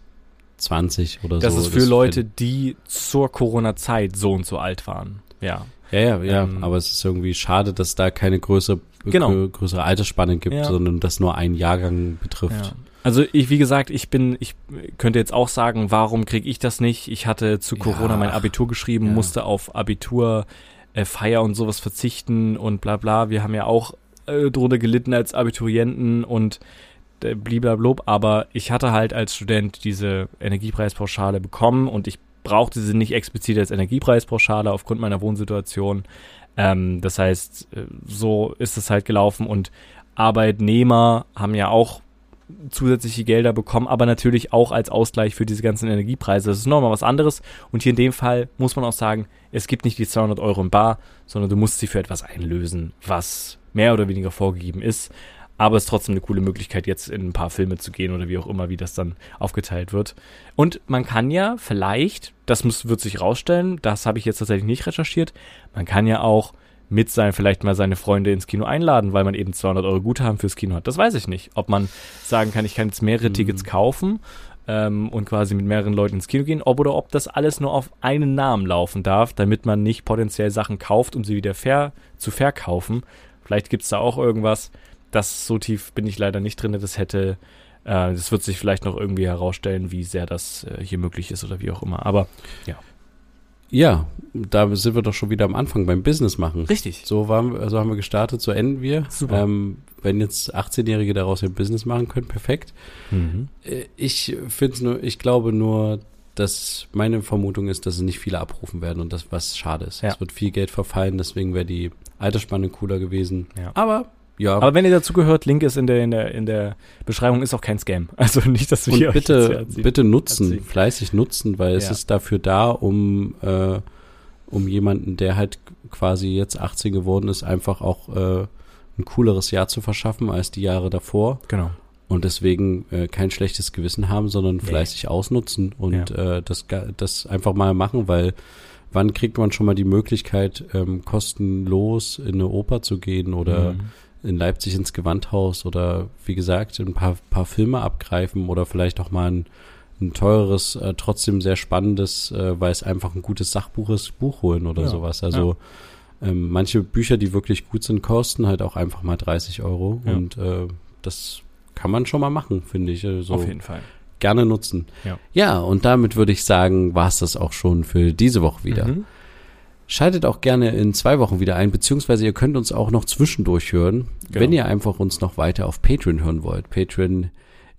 20 oder Das so. ist für Leute, die zur Corona-Zeit so und so alt waren. Ja. Ja, ja, ja. ähm, aber es ist irgendwie schade, dass da keine größere, Genau. grö- größere Altersspanne gibt, Ja. sondern das nur einen Jahrgang betrifft. Ja. Also ich, wie gesagt, ich bin, ich könnte jetzt auch sagen, warum kriege ich das nicht? Ich hatte zu Ja, Corona mein Abitur geschrieben, ja. musste auf Abitur äh, Feier und sowas verzichten und bla bla. Wir haben ja auch äh, drunter gelitten als Abiturienten und bliblablub, aber ich hatte halt als Student diese Energiepreispauschale bekommen und ich brauchte sie nicht explizit als Energiepreispauschale aufgrund meiner Wohnsituation. Ähm, das heißt, äh, so ist es halt gelaufen und Arbeitnehmer haben ja auch zusätzliche Gelder bekommen, aber natürlich auch als Ausgleich für diese ganzen Energiepreise. Das ist nochmal was anderes. Und hier in dem Fall muss man auch sagen, es gibt nicht die 200 Euro im Bar, sondern du musst sie für etwas einlösen, was mehr oder weniger vorgegeben ist. Aber es ist trotzdem eine coole Möglichkeit, jetzt in ein paar Filme zu gehen oder wie auch immer, wie das dann aufgeteilt wird. Und man kann ja vielleicht, das muss, wird sich rausstellen, das habe ich jetzt tatsächlich nicht recherchiert, man kann ja auch mit sein, vielleicht mal seine Freunde ins Kino einladen, weil man eben 200 Euro Guthaben fürs Kino hat. Das weiß ich nicht. Ob man sagen kann, ich kann jetzt mehrere Mhm. Tickets kaufen ähm, und quasi mit mehreren Leuten ins Kino gehen, ob oder ob das alles nur auf einen Namen laufen darf, damit man nicht potenziell Sachen kauft, um sie wieder fair zu verkaufen. Vielleicht gibt's da auch irgendwas. Das so tief bin ich leider nicht drin. Das hätte, äh, das wird sich vielleicht noch irgendwie herausstellen, wie sehr das äh, hier möglich ist oder wie auch immer. Aber Ja, da sind wir doch schon wieder am Anfang beim Business machen. richtig. So waren wir, also haben wir gestartet, so enden wir. Super. Ähm, wenn jetzt 18-Jährige daraus ein Business machen können, perfekt. Mhm. Äh, Ich finde es nur, ich glaube nur, dass meine Vermutung ist, dass es nicht viele abrufen werden und das, was schade ist. Ja. Es wird viel Geld verfallen, deswegen wäre die Altersspanne cooler gewesen. Ja. Aber ja, Aber wenn ihr dazu gehört, Link ist in der, in der, in der Beschreibung, ist auch kein Scam. Also nicht, dass wir bitte, hier erzählen. bitte nutzen, erzählen. fleißig nutzen, weil es Ja. ist dafür da, um, äh, um jemanden, der halt quasi jetzt 18 geworden ist, einfach auch äh, ein cooleres Jahr zu verschaffen als die Jahre davor. Genau. Und deswegen äh, kein schlechtes Gewissen haben, sondern Nee. fleißig ausnutzen und äh, das, das einfach mal machen, weil wann kriegt man schon mal die Möglichkeit, ähm, kostenlos in eine Oper zu gehen oder Mhm. In Leipzig ins Gewandhaus oder wie gesagt ein paar, paar Filme abgreifen oder vielleicht auch mal ein, ein teures, äh, trotzdem sehr spannendes, äh, weil es einfach ein gutes Sachbuch ist, Buch holen oder Ja, sowas. Also Ähm, manche Bücher, die wirklich gut sind, kosten halt auch einfach mal 30 Euro. Ja. Und äh, das kann man schon mal machen, finde ich. Also Auf jeden Fall. gerne nutzen. Ja. ja, und damit würde ich sagen, war es das auch schon für diese Woche wieder. Mhm. Schaltet auch gerne in zwei Wochen wieder ein, beziehungsweise ihr könnt uns auch noch zwischendurch hören, Genau. wenn ihr einfach uns noch weiter auf Patreon hören wollt. Patreon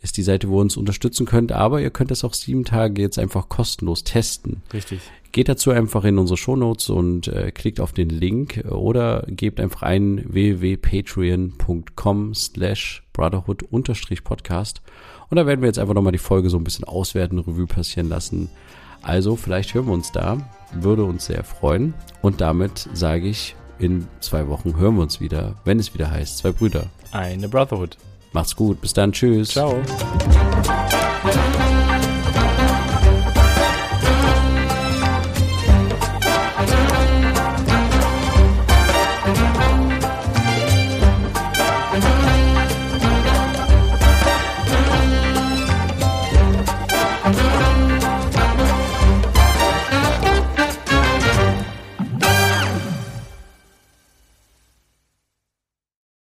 ist die Seite, wo ihr uns unterstützen könnt, aber ihr könnt das auch sieben Tage jetzt einfach kostenlos testen. Richtig. Geht dazu einfach in unsere Shownotes und äh, klickt auf den Link oder gebt einfach ein www.patreon.com slash brotherhood-podcast und da werden wir jetzt einfach nochmal die Folge so ein bisschen auswerten, Revue passieren lassen. Also vielleicht hören wir uns da, würde uns sehr freuen und damit sage ich, in zwei Wochen hören wir uns wieder, wenn es wieder heißt, zwei Brüder. Eine Brotherhood. Macht's gut, bis dann, tschüss. Ciao.